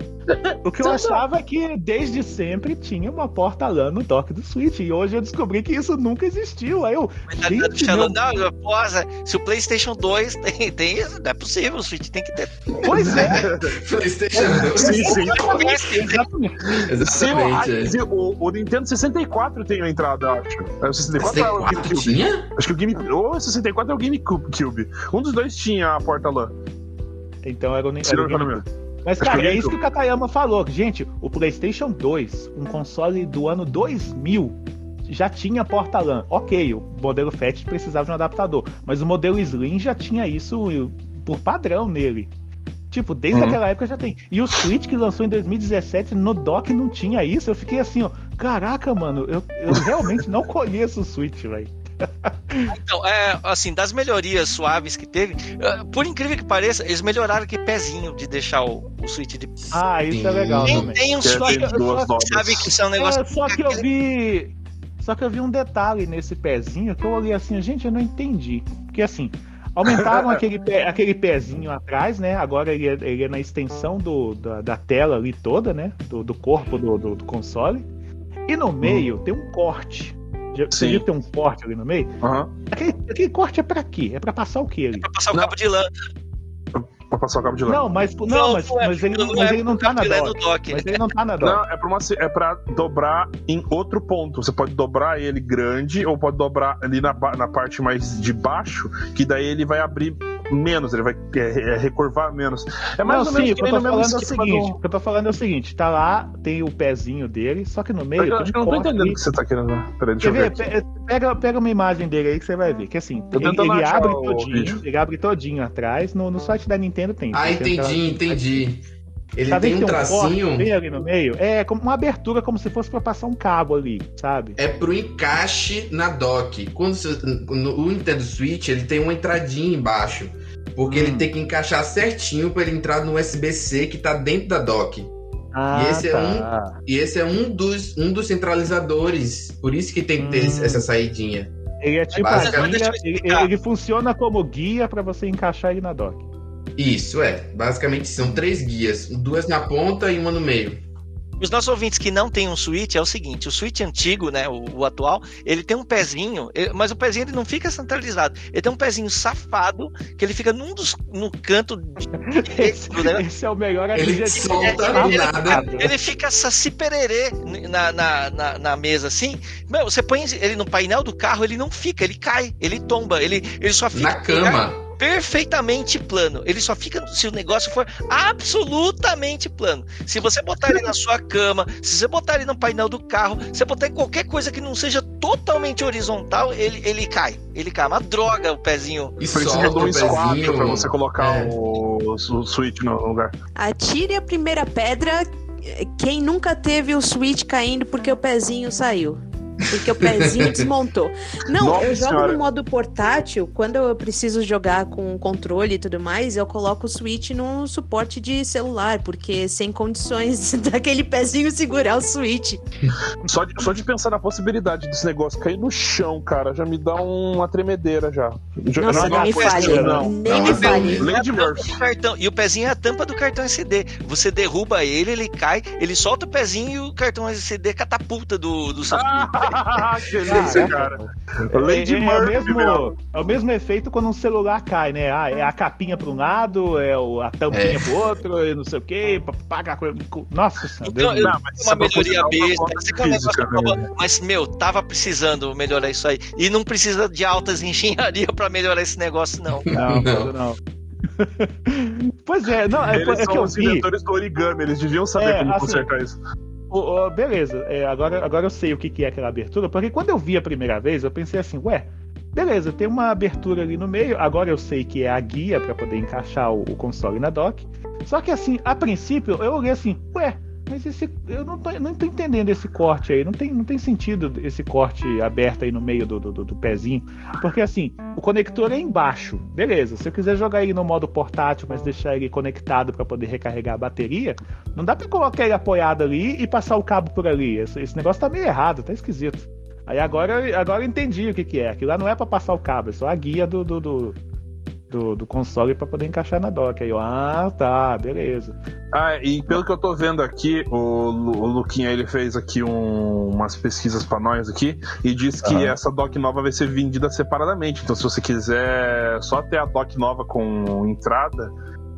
O que eu achava é que desde sempre tinha uma porta LAN no dock do Switch. E hoje eu descobri que isso nunca existiu. Aí eu. Mas tá Gente, meu- não, posa, se o PlayStation 2 tem, tem isso, não é possível, o Switch tem que ter. Pois é, *laughs* PlayStation 2. Sim, sim. exatamente. Se o, Exatamente. se o, o Nintendo 64 tem a entrada, acho. É o 64 ou é o 64 GameCube? tinha? Acho que o Game. Ou o 64 é o GameCube. Um dos dois tinha a porta LAN. Então era o, era não o me engano. Mas, cara, é vi isso que o Katayama falou. Gente, o PlayStation 2, um console do ano 2000, já tinha porta LAN. Ok, o modelo Fat precisava de um adaptador, mas o modelo Slim já tinha isso por padrão nele. Tipo, desde Uhum. aquela época já tem. E o Switch que lançou em 2017, no dock não tinha isso. Eu fiquei assim, ó, caraca, mano, eu, eu realmente não conheço o Switch, velho. Então, é, assim, das melhorias suaves que teve, eh, por incrível que pareça, eles melhoraram aquele pezinho de deixar o, o Switch de. Ah, isso é Sim. legal Quem também. tem um Que é Switch, sabe que isso é um negócio. É, só que eu vi. Só que eu vi um detalhe nesse pezinho que eu olhei assim, gente, eu não entendi. Porque assim, aumentaram *laughs* aquele, pé, aquele pezinho atrás, né? Agora ele é, ele é na extensão do, da, da tela ali toda, né? Do, do corpo do, do, do console. E no meio tem um corte. Já- Você viu que tem um corte ali no meio? Aham. Aquele, aquele corte é pra quê? É pra passar o quê ali? Pra passar o Não. cabo de lã. Pra passar o cabo de lã. Não, mas, não, mas, é, mas ele, não mas é ele não tá na lã dock. dock. Mas ele não tá na dock. Não, é pra, uma, é pra dobrar em outro ponto. Você pode dobrar ele grande ou pode dobrar ali na, na parte mais de baixo, que daí ele vai abrir menos, ele vai é, é, recurvar menos. É mais não, ou menos sim, que que eu nem tô no mesmo falando é o seguinte, do- o que eu tô falando é o seguinte, tá lá, tem o pezinho dele, só que no meio Eu acho que eu não tô entendendo o que você tá querendo. Peraí, deixa Quer eu ver. Pega, pega uma imagem dele aí que você vai ver. Que assim, ele, ele abre todinho, vídeo. ele abre todinho atrás. No, no site da Nintendo tem. Ah, Tem aquela- entendi, entendi. Ele vendo tem um tracinho. bem ali no meio? É como uma abertura, como se fosse pra passar um cabo ali, sabe? É pro encaixe na dock. Quando você, no, o Nintendo Switch, ele tem uma entradinha embaixo. Porque Hum. ele tem que encaixar certinho pra ele entrar no USB-C que tá dentro da dock. Ah, esse é tá. E esse é um dos, um dos centralizadores. Por isso que tem que ter Hum. essa saidinha. Ele é tipo Basicamente, guia, ele, ele funciona como guia pra você encaixar ele na dock. Isso, é. Basicamente são três guias. Duas na ponta e uma no meio. Os nossos ouvintes que não têm um Switch é o seguinte: o Switch antigo, né, o, o atual, ele tem um pezinho, ele- mas o pezinho ele não fica centralizado. Ele tem um pezinho safado que ele fica num dos, no canto *laughs* Esse, direito, né? esse é o melhor Ele adjetivo. solta Ele- do ele- nada. Ele fica saci pererê na, na, na, na mesa assim. Meu, você põe ele no painel do carro, ele não fica, ele cai, ele tomba, ele, ele só fica Na cama. Perfeitamente plano. Ele só fica se o negócio for absolutamente plano. Se você botar ele na sua cama, se você botar ele no painel do carro, se você botar em qualquer coisa que não seja totalmente horizontal, ele, ele cai. Ele cai. Uma droga o pezinho. E Precisa de um pezinho. pra você colocar É. o, o Switch no lugar. Atire a primeira pedra. Quem nunca teve o Switch caindo porque o pezinho saiu. Porque o pezinho *laughs* desmontou. Não, Nossa eu jogo Senhora. no modo portátil. Quando eu preciso jogar com controle e tudo mais, eu coloco o Switch no suporte de celular, porque sem condições *laughs* daquele pezinho segurar o Switch. Só de, só de pensar na possibilidade desse negócio cair no chão, cara, já me dá uma tremedeira já. Nossa, não, me fale. assim, não. Nem Não, me fale. Lady Murphy. cartão. E o pezinho é a tampa do cartão SD. Você derruba ele, ele cai, ele solta o pezinho e o cartão SD catapulta do, do. Ah, *laughs* *laughs* que delícia, cara. Lady é, é, o Murphy, mesmo, é o mesmo efeito quando um celular cai, né? Ah, é a capinha para um lado, é o- a tampinha É. pro outro, e não sei o quê, paga coisa. Nossa senhora. Então, Deus eu- Não, mas uma é melhoria besta, né? mas meu, tava precisando melhorar isso aí. E não precisa de altas *laughs* engenharia pra melhorar esse negócio, não. Não, Não. não. *laughs* pois é, não, é, Eles é que são eu os vi. inventores do origami, eles deviam saber É, como assim, consertar isso. O- o- beleza, é, agora, agora eu sei o que, que é aquela abertura, porque quando eu vi a primeira vez, eu pensei assim, ué, Beleza, tem uma abertura ali no meio. Agora eu sei que é a guia para poder encaixar o, o, console na dock. Só que assim, a princípio, eu olhei assim, ué, mas esse. Eu não tô, não tô entendendo esse corte aí. Não tem, não tem sentido esse corte aberto aí no meio do, do, do pezinho. Porque assim, o conector é embaixo. Beleza. Se eu quiser jogar ele no modo portátil, mas deixar ele conectado para poder recarregar a bateria, não dá para colocar ele apoiado ali e passar o cabo por ali. Esse, esse negócio tá meio errado, tá esquisito. Aí agora, agora eu entendi o que, que é. Aquilo lá não é para passar o cabo, é só a guia do, do, do, do, do console para poder encaixar na dock. Aí eu, ah, tá, beleza. Ah, e pelo que eu tô vendo aqui, o, o Luquinha ele fez aqui um, umas pesquisas para nós aqui e diz que uhum. essa dock nova vai ser vendida separadamente. Então, se você quiser só ter a dock nova com entrada,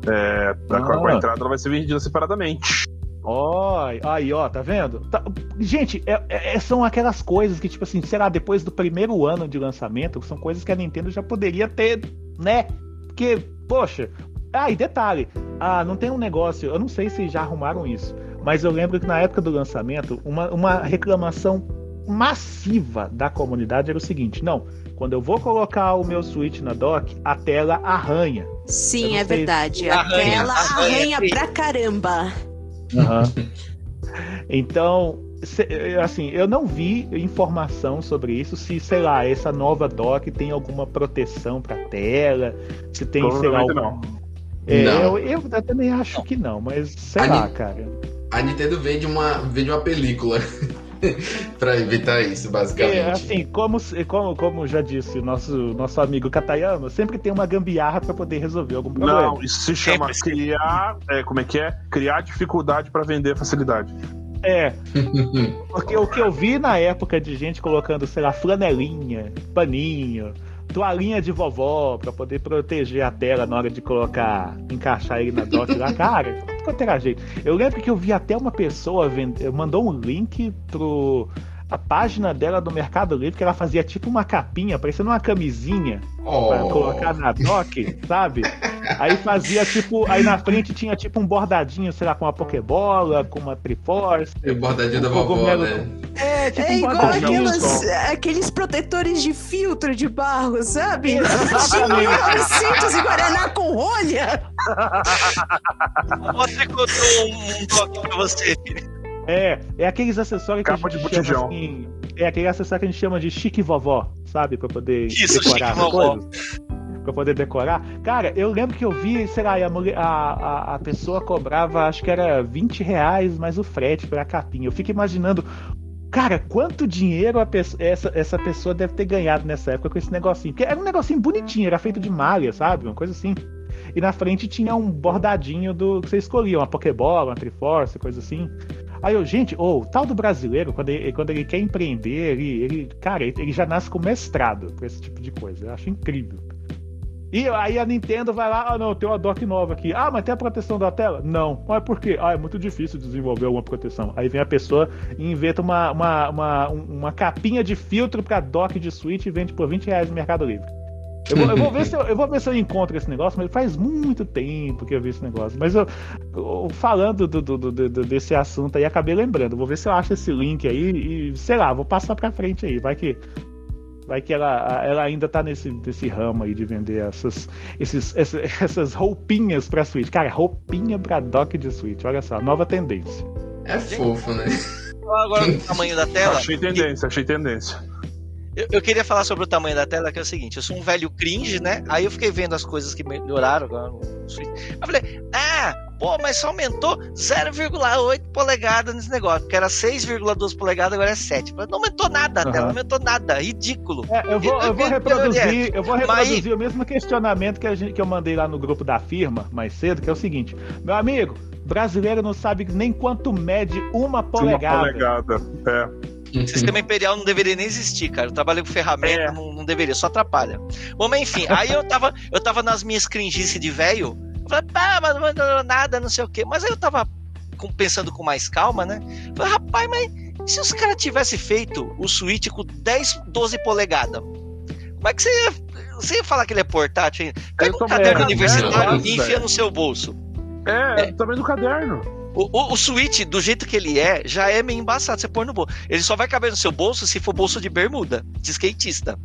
é, uhum. com a entrada ela vai ser vendida separadamente. Ó, aí, ó, tá vendo? Tá, gente, é, é, são aquelas coisas que, tipo assim, será depois do primeiro ano de lançamento, são coisas que a Nintendo já poderia ter, né? Porque, poxa. Ah, e detalhe, ah, não tem um negócio, eu não sei se já arrumaram isso, mas eu lembro que na época do lançamento, uma, uma reclamação massiva da comunidade era o seguinte: não, quando eu vou colocar o meu Switch na dock, a tela arranha. Sim, é verdade. A arranha, tela arranha, arranha pra caramba. Uhum. *laughs* então, assim, eu não vi informação sobre isso, se, sei lá, essa nova dock tem alguma proteção para tela, se tem, sei lá, não. É, não. Eu, eu também acho não. que não, mas sei a lá, Ni cara. A Nintendo vende uma, vende uma película. *laughs* para evitar isso, basicamente. É, assim, como, como, como já disse o nosso, nosso amigo Katayama, sempre tem uma gambiarra para poder resolver algum problema. Não, isso se chama criar. É, como é que é? Criar dificuldade para vender facilidade. É. *laughs* Porque o que eu vi na época de gente colocando, sei lá, flanelinha, paninho, toalhinha de vovó para poder proteger a tela na hora de colocar, encaixar ele na dock lá, *laughs* cara, quanto era jeito. Eu lembro que eu vi até uma pessoa vend... mandou um link pro a página dela do Mercado Livre, que ela fazia tipo uma capinha, parecendo uma camisinha oh. pra colocar na dock, sabe? *laughs* Aí fazia tipo. Aí na frente tinha tipo um bordadinho, sei lá, com uma Pokébola, com uma Triforce. E o bordadinho um da vovó, né? É, tipo é um igual aquelas, aqueles protetores de filtro de barro, sabe? De 1940 com rolha. Você contou um toque pra você. É, é aqueles acessórios que Capa a gente chama assim, É aquele acessório que a gente chama de chique vovó, sabe? Pra poder Isso, decorar as coisas. Pra poder decorar. Cara, eu lembro que eu vi, sei lá, a, a, a pessoa cobrava, acho que era 20 reais mais o frete pra capinha. Eu fico imaginando Cara, quanto dinheiro essa, essa pessoa deve ter ganhado nessa época com esse negocinho? Porque era um negocinho bonitinho, era feito de malha, sabe? Uma coisa assim. E na frente tinha um bordadinho do que você escolhia, uma Pokébola, uma Triforce, coisa assim. Aí eu, gente, o oh, tal do brasileiro, quando ele, quando ele quer empreender, ele, ele, cara, ele já nasce com mestrado pra esse tipo de coisa. Eu acho incrível. E aí a Nintendo vai lá, ah não, tem uma dock nova aqui. Ah, mas tem a proteção da tela? Não. Mas por quê? Ah, é muito difícil desenvolver alguma proteção. Aí vem a pessoa e inventa uma, uma, uma, uma capinha de filtro pra dock de Switch e vende por 20 reais no Mercado Livre. Eu vou, eu vou, ver se eu, eu, vou ver se eu encontro esse negócio, mas faz muito tempo que eu vi esse negócio. Mas eu, eu falando do, do, do, desse assunto aí, acabei lembrando. Vou ver se eu acho esse link aí e, sei lá, vou passar pra frente aí. Vai que. Vai que ela, ela ainda tá nesse, nesse ramo aí de vender essas, esses, essas, *laughs* essas roupinhas pra Switch. Cara, roupinha pra dock de Switch. Olha só, nova tendência. É fofo, né? Agora o *laughs* tamanho da tela. Achei tendência, achei tendência. Eu, eu, queria falar sobre o tamanho da tela, que é o seguinte: eu sou um velho cringe, né? Aí eu fiquei vendo as coisas que melhoraram agora no Switch. Eu falei, ah, pô, mas só aumentou 0,8 polegadas nesse negócio, que era 6,2 polegadas, agora é 7. Falei, não aumentou nada uhum. não aumentou nada, ridículo. É, eu, vou, eu, vou reproduzir, eu vou reproduzir mas... o mesmo questionamento que, a gente, que eu mandei lá no grupo da firma mais cedo, que é o seguinte: meu amigo, brasileiro não sabe nem quanto mede uma polegada. Uma polegada, é. Uhum. Sistema imperial não deveria nem existir, cara. Eu trabalhei com ferramenta, é. não, não, deveria, só atrapalha. Bom, mas enfim, aí eu tava, eu tava nas minhas cringices de velho. Eu falei, pá, mas não mandou nada, não sei o quê. Mas aí eu tava com, pensando com mais calma, né? Falei, rapaz, mas se os caras tivessem feito o Switch com 10, 12 polegadas, como é que você ia, você ia falar que ele é portátil? Pega um caderno universitário e enfia no seu bolso. É, é. também no caderno. O, o, o, Switch, do jeito que ele é, já é meio embaçado. Você põe no bolso. Ele só vai caber no seu bolso se for bolso de bermuda, de skatista.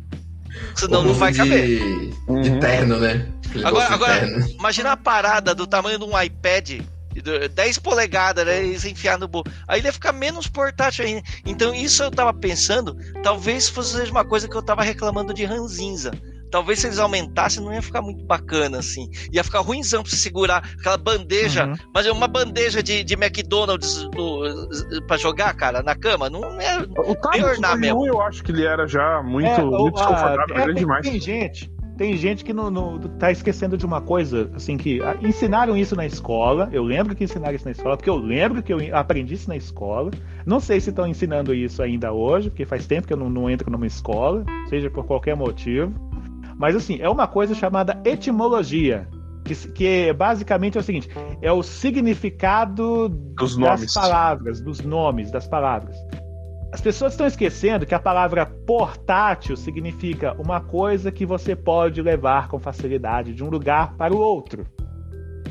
Senão não vai de, caber. De Uhum. terno, né? Agora, agora imagina a parada do tamanho de um iPad. de 10 polegadas, né? Eles enfiar no bolso. Aí ele ia ficar menos portátil ainda. Então, isso eu tava pensando, talvez fosse uma coisa que eu tava reclamando de ranzinza. Talvez se eles aumentassem, não ia ficar muito bacana, assim. Ia ficar ruimzão pra você segurar aquela bandeja. Uhum. Mas é uma bandeja de, de McDonald's do, pra jogar, cara, na cama. Não é. O U, eu acho que ele era já muito, É, muito desconfortável, é, grande demais. tem gente, tem gente que não, não- tá esquecendo de uma coisa, assim, que ah, ensinaram isso na escola. Eu lembro que ensinaram isso na escola, porque eu lembro que eu aprendi isso na escola. Não sei se estão ensinando isso ainda hoje, porque faz tempo que eu não, não entro numa escola, seja por qualquer motivo. Mas assim, é uma coisa chamada etimologia. Que, que basicamente é o seguinte: é o significado Dos das nomes. palavras, dos nomes das palavras. As pessoas estão esquecendo que a palavra portátil significa uma coisa que você pode levar com facilidade de um lugar para o outro.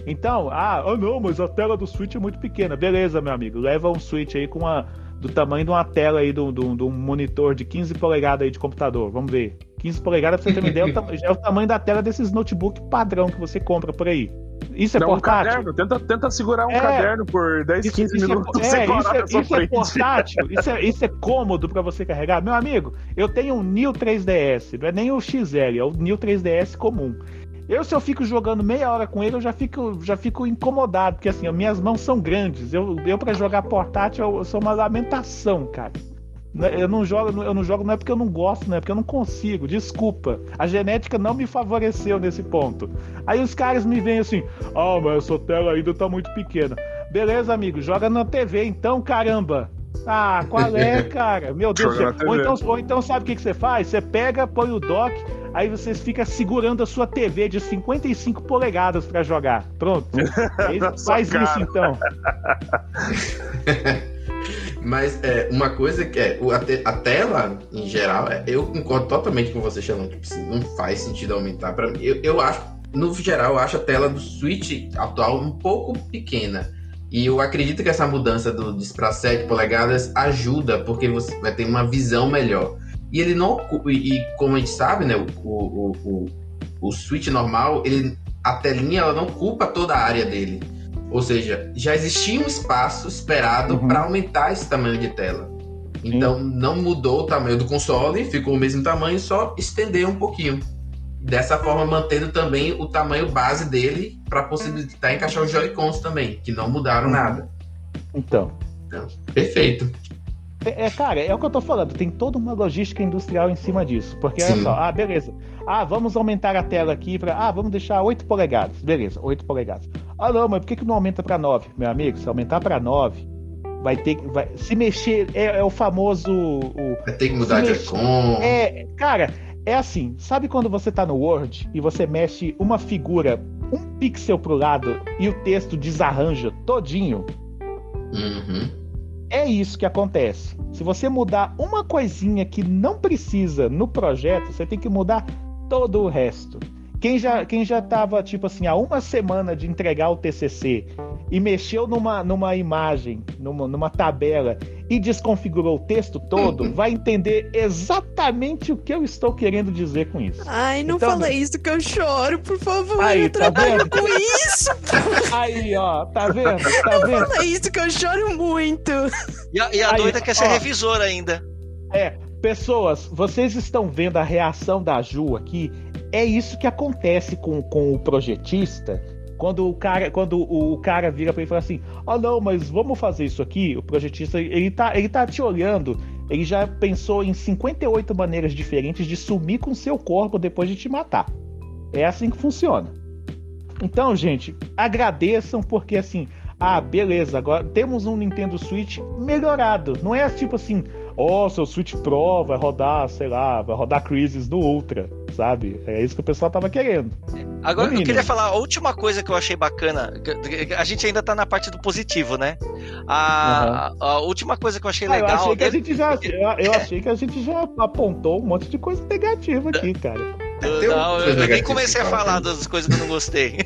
Então, ah, oh não, mas a tela do Switch é muito pequena. Beleza, meu amigo, leva um Switch aí com a, do tamanho de uma tela aí, de um- monitor de 15 polegadas aí de computador. Vamos ver. 15 polegadas, pra você ter uma ideia, é *laughs* é o tamanho da tela desses notebook padrão que você compra por aí. Isso é Não, um portátil? caderno, tenta, tenta segurar um É. caderno por 10, Isso, 15 isso minutos é, sem é, parar isso, na é, isso é portátil, *laughs* isso é, isso é cômodo pra você carregar. Meu amigo, eu tenho um New 3DS, não é nem o XL, é o New 3DS comum. Eu, se eu fico jogando meia hora com ele, eu já fico, já fico incomodado, porque assim, as minhas mãos são grandes. Eu, eu para jogar portátil, eu, eu sou uma lamentação, cara. Não é- Eu não jogo, eu não jogo não é porque eu não gosto, não é porque eu não consigo. Desculpa. A genética não me favoreceu nesse ponto. Aí os caras me veem assim: "Ah, mas a sua tela ainda tá muito pequena". Beleza, amigo, joga na TV então, caramba. Ah, qual é, *laughs* cara? Meu Deus do céu. Ou então, ou então sabe o que, que você faz? Você pega, põe o dock, aí você fica segurando a sua TV de 55 polegadas pra jogar. Pronto. *laughs* Sua faz cara. isso então. *laughs* Mas é, uma coisa que é a, te- a tela, em geral, é, eu concordo totalmente com você, Xelão, que não faz sentido aumentar. Para mim, eu, eu acho, no geral, eu acho a tela do Switch atual um pouco pequena. E eu acredito que essa mudança do, para 7 polegadas ajuda, porque você vai ter uma visão melhor. E ele não e, e como a gente sabe, né, o, o, o, o Switch normal, ele, a telinha ela não ocupa toda a área dele. Ou seja, já existia um espaço esperado Uhum. para aumentar esse tamanho de tela. Então não mudou o tamanho do console, ficou o mesmo tamanho, só estendeu um pouquinho. Dessa forma, mantendo também o tamanho base dele para possibilitar encaixar os Joy-Cons também, que não mudaram Uhum. nada. Então. Perfeito. É, é, cara, é o que eu tô falando, tem toda uma logística industrial em cima disso. Porque olha Sim. só, ah, beleza. Ah, vamos aumentar a tela aqui para, ah, vamos deixar 8 polegadas. Beleza, 8 polegadas. Ah, não, mas por que, que não aumenta para 9? Meu amigo, se aumentar para 9, vai ter que vai se mexer, é, é o famoso o, Vai ter que mudar de. Joy-Con. é, cara, é assim, sabe quando você tá no Word e você mexe uma figura um pixel pro lado e o texto desarranja todinho? Uhum. É isso que acontece. Se você mudar uma coisinha que não precisa no projeto, você tem que mudar todo o resto. Quem já, quem já tava, tipo assim, há uma semana de entregar o TCC e mexeu numa, numa imagem, numa, numa tabela e desconfigurou o texto todo, *clears throat* vai entender exatamente o que eu estou querendo dizer com isso. Ai, não Então, fala isso que eu choro, por favor. Aí, eu tá trabalho vendo? com isso. *laughs* Aí, ó, tá vendo? Tá vendo? Fala isso que eu choro muito. E a, e a Aí, doida quer ser ó. revisora ainda. É, pessoas, vocês estão vendo a reação da Ju aqui. É isso que acontece com, com o projetista. Quando o cara, quando o, cara vira pra ele e fala assim: "Ah, não, mas vamos fazer isso aqui". O projetista, ele tá, ele tá te olhando. Ele já pensou em 58 maneiras diferentes de sumir com seu corpo depois de te matar. É assim que funciona. Então, gente, agradeçam porque assim, ah, beleza, agora temos um Nintendo Switch melhorado. Não é tipo assim, ó, seu Switch Pro vai rodar, sei lá, vai rodar Crisis no Ultra, sabe? É isso que o pessoal tava querendo. Agora, eu queria falar a última coisa que eu achei bacana. A gente ainda tá na parte do positivo, né? A, a- a última coisa que eu achei Ah, eu legal. achei que a gente já, eu, eu achei que a gente já apontou um monte de coisa negativa aqui, *laughs* cara. Eu, não, eu nem comecei a falar das coisas que eu não gostei.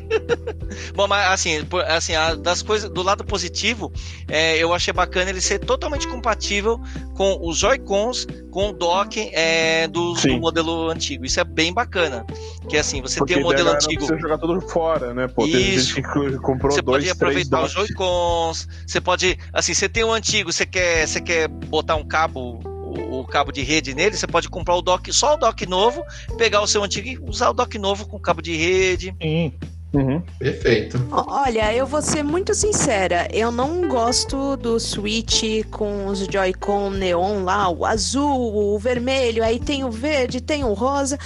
*laughs* Bom, mas assim, assim das coisas do lado positivo, é, eu achei bacana ele ser totalmente compatível com os Joy-Cons, com o dock é, do, do, modelo antigo. Isso é bem bacana. Que assim, você Porque tem o modelo antigo. Você jogar tudo fora, né? Pô, Isso. gente que comprou você dois, pode aproveitar os Joy-Cons. Você pode, assim, você tem o antigo, você quer, você quer botar um cabo o, cabo de rede nele, você pode comprar o dock, só o dock novo, pegar o seu antigo e usar o dock novo com cabo de rede. Sim. Uhum. Perfeito. Olha, eu vou ser muito sincera. Eu não gosto do Switch com os Joy-Con neon lá, o azul, o vermelho, aí tem o verde, tem o rosa.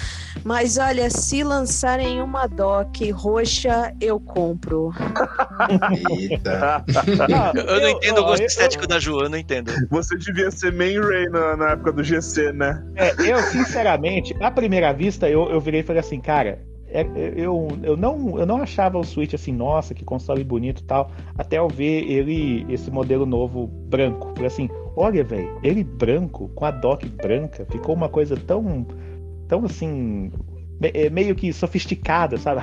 Mas olha, se lançarem uma dock roxa, eu compro. Eita. eu não entendo o gosto estético da Ju, eu não entendo. Você devia ser main Ray na, na época do GC, né? É, eu, sinceramente, à primeira vista, eu, eu virei e falei assim, cara, eu, eu, não, eu não achava o Switch assim, nossa, que console bonito tal, até eu ver ele, esse modelo novo branco. Falei assim, olha, velho, ele branco, com a dock branca, ficou uma coisa tão, tão assim, é meio que sofisticada, sabe?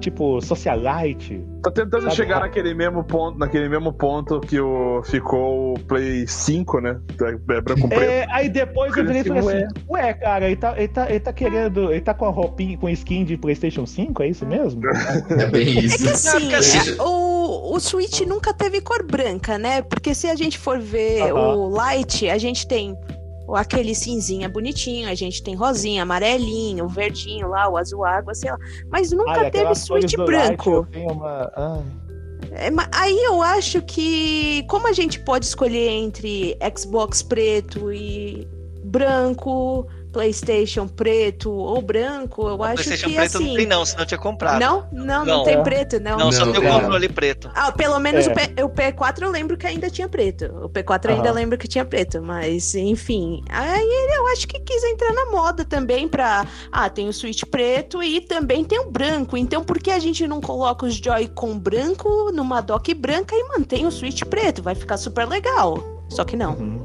tipo, socialite. Tá tentando sabe? chegar naquele mesmo ponto, naquele mesmo ponto que o ficou o Play 5, né? É, branco preto. É, aí depois eu virei e falei assim, ué, cara, ele tá, ele, tá, ele tá querendo. Ele tá com a roupinha, com skin de Playstation 5, é isso mesmo? *laughs* É bem isso. É que assim, é, o, o Switch nunca teve cor branca, né? Porque se a gente for ver uh -huh. o Lite, a gente tem aquele cinzinha bonitinho, a gente tem rosinha, amarelinho, verdinho lá, o azul água, sei lá. Mas nunca Ai, teve switch branco. Uma... É, aí eu acho que, como a gente pode escolher entre Xbox preto e branco, PlayStation preto ou branco, eu acho PlayStation que preto assim... não tem não, senão eu tinha comprado. Não? Não, não, não tem preto, não. Não, só tem o controle preto. Ah, pelo menos é. o, P, o, P4 eu lembro que ainda tinha preto. O P4 uhum. ainda lembro que tinha preto, mas enfim. Aí eu acho que quis entrar na moda também pra... Ah, tem o Switch preto e também tem o branco. Então por que a gente não coloca os Joy-Con branco numa dock branca e mantém o Switch preto? Vai ficar super legal. Só que não. Uhum.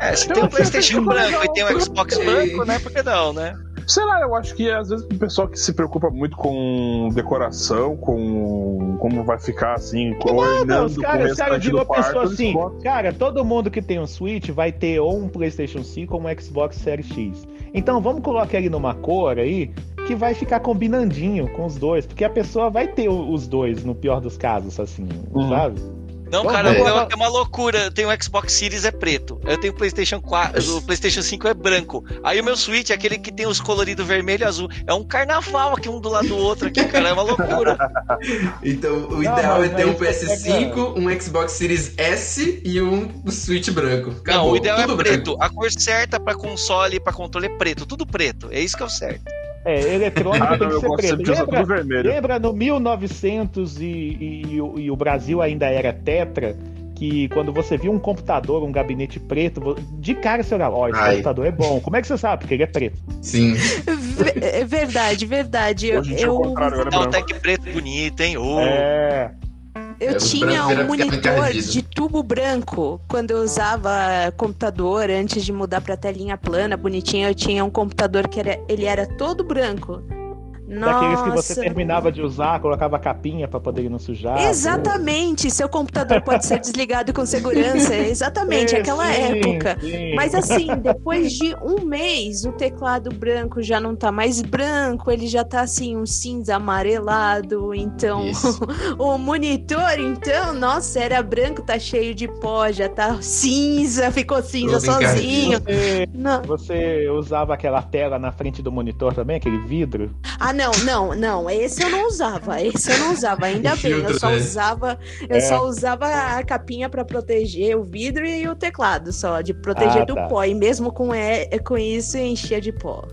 É, se tem o PlayStation *laughs* branco e tem o Xbox branco, né? Por que não, né? Sei lá, eu acho que às vezes o pessoal que se preocupa muito com decoração, com como vai ficar assim, ornando os cara, com o cara virou pessoa assim, cara, todo mundo que tem um Switch vai ter ou um PlayStation 5 ou um Xbox Series X. Então vamos colocar ele numa cor aí que vai ficar combinandinho com os dois, porque a pessoa vai ter os dois no pior dos casos, assim, uhum. sabe? Não, cara, é. é uma loucura. Eu tenho o Xbox Series é preto. Eu tenho o PlayStation 4, o PlayStation 5 é branco. Aí o meu Switch é aquele que tem os coloridos vermelho e azul. É um carnaval aqui um do lado do outro aqui, cara. É uma loucura. *laughs* então, o ideal é ter um PS5, um Xbox Series S e um Switch branco. Acabou. Não, o ideal Tudo é preto. Branco. A cor certa para console e para controle é preto. Tudo preto. É isso que é o certo. É, eletrônico ah, tem que ser preto. Lembra, lembra no 1900 e, e, e, e, o Brasil ainda era tetra, que quando você viu um computador, um gabinete preto, de cara você olhava, ó, oh, esse Ai. computador é bom. Como é que você sabe? Porque ele é preto. Sim. É verdade, verdade. Hoje eu... eu... Dá um tech preto bonito, hein? Oh. É... Eu é, tinha um monitor de tubo branco quando eu usava computador antes de mudar para telinha plana, bonitinha. Eu tinha um computador que era, ele era todo branco. Daqueles que você terminava de usar, colocava capinha para poder não sujar. Exatamente. Seu computador pode ser *laughs* desligado com segurança. Exatamente, é, aquela sim, época. Sim. Mas assim, depois de um mês, o teclado branco já não tá mais branco, ele já tá assim, um cinza amarelado. Então, *laughs* o monitor, então, nossa, era branco, tá cheio de pó, já tá cinza, ficou cinza sozinho. Você, você usava aquela tela na frente do monitor também, aquele vidro? Ah, não, não, não. Esse eu não usava. Esse eu não usava. *laughs* Ainda bem. eu só né? usava, eu é. só usava a capinha para proteger o vidro e o teclado só, de proteger ah, do tá. pó. E mesmo com, é, com isso enchia de pó.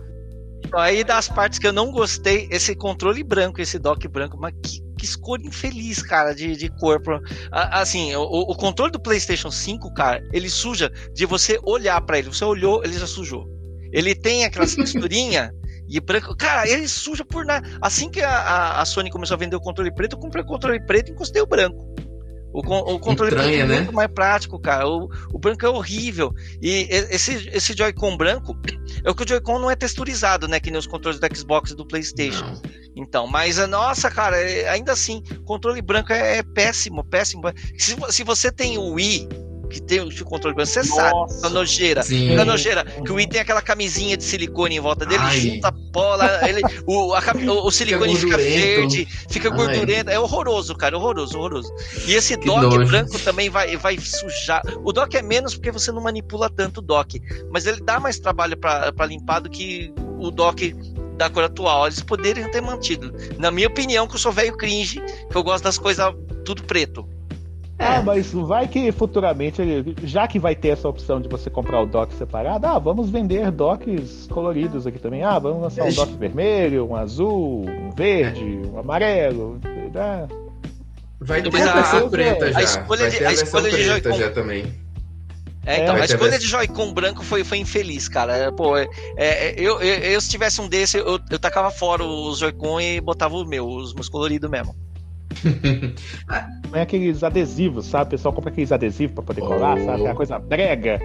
Aí das partes que eu não gostei, esse controle branco, esse dock branco, mas que, que escolha infeliz, cara, de, de corpo. Assim, o, o controle do PlayStation 5, cara, ele suja de você olhar para ele. Você olhou, ele já sujou. Ele tem aquela texturinha *laughs* e branco. Cara, ele suja por nada. Assim que a, a, Sony começou a vender o controle preto, eu comprei o controle preto e encostei o branco. O, o controle Estranha, branco é né? muito mais prático, cara. O, o branco é horrível. E esse, esse Joy-Con branco, é o que o Joy-Con não é texturizado, né? Que nem os controles do Xbox e do PlayStation. Não. Então, mas nossa, cara, é- ainda assim, controle branco é, é péssimo, péssimo. Se, se você tem o Wii, que tem o controle branco, você sabe, Nossa. a nojeira. Sim. A nojeira, que o Wii tem aquela camisinha de silicone em volta dele, Ai. junta a bola, ele, o, a cami- o, o silicone fica, gordurento. verde, fica Ai. gordurento. É horroroso, cara, horroroso, horroroso. E esse Que dock nojo. branco também vai, vai sujar. O dock é menos porque você não manipula tanto o dock, mas ele dá mais trabalho pra pra limpar do que o dock da cor atual. Eles poderiam ter mantido. Na minha opinião, que eu sou velho cringe, que eu gosto das coisas tudo preto. Ah, mas vai que futuramente, já que vai ter essa opção de você comprar o dock separado, ah, vamos vender docks coloridos aqui também. Ah, vamos lançar um dock vermelho, um azul, um verde, um amarelo. Ah, Vai ter Mas a a- a preta já. escolha Vai de- ter a a escolha de preta já também. É, então, É, a ter escolha de Joy-Con branco foi, foi infeliz, cara. É, Pô, é, é, eu, eu, eu, se tivesse um desse, eu, eu tacava fora os Joy-Con e botava os meus, os meus coloridos mesmo. *laughs* é aqueles adesivos, sabe? O pessoal compra aqueles adesivos pra poder colar, Oh. sabe? Aquela coisa brega.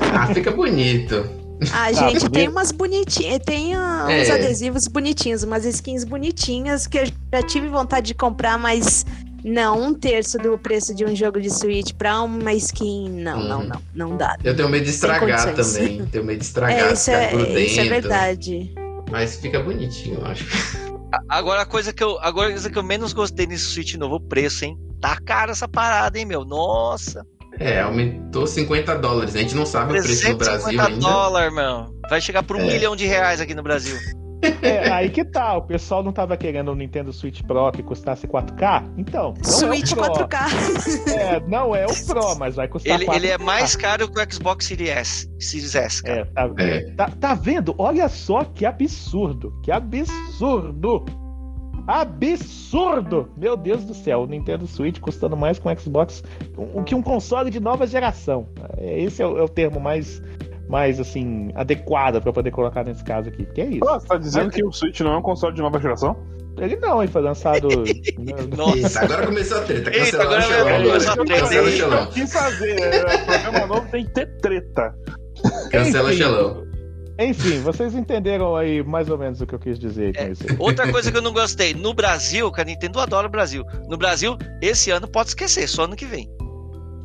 Ah, fica bonito. Ah, Tá, gente, tem primeiro- umas bonitinhas, tem ah, É. uns adesivos bonitinhos, umas skins bonitinhas que eu já tive vontade de comprar, mas não um terço do preço de um jogo de Switch pra uma skin, não, não, Uhum. não, não dá. Eu tenho medo de estragar também. Tenho medo de estragar, É, isso ficar é, grudento. isso é verdade. Mas fica bonitinho, eu acho. Agora a coisa que eu, agora a coisa que eu menos gostei nesse Switch novo, o preço, hein? Tá caro essa parada, hein, meu? Nossa, É, aumentou 50 dólares. A gente não sabe o preço no Brasil 350 ainda. dólares, meu. Vai chegar por um É. milhão de reais aqui no Brasil. É, aí que tá, o pessoal não tava querendo um Nintendo Switch Pro que custasse 4K? Então, não Switch é o Pro. 4K. É, não é o Pro, mas vai custar Ele, 4K. ele é mais caro que o Xbox Series S, Series S, cara. É, tá, É. tá, tá vendo? Olha só que absurdo. Que absurdo. Absurdo! Meu Deus do céu, o Nintendo Switch custando mais que um Xbox, um, que um console de nova geração. É, Esse é o, é o termo mais, mais assim, adequado pra poder colocar nesse caso aqui. Que é isso. Você tá dizendo Mas- que o Switch não é um console de nova geração? Ele não, ele foi lançado. *laughs* Nossa. Agora começou a treta. Eita, Cancela agora o Xelão vai agora. começar a treta. Cancela o Eu Xelão. quis fazer. é, programa novo tem que ter treta. Cancela o Enfim. Xelão. Enfim, vocês entenderam aí mais ou menos o que eu quis dizer com É, isso. Outra coisa que eu não gostei, no Brasil, que a Nintendo adora o Brasil. No Brasil, esse ano pode esquecer, só ano que vem.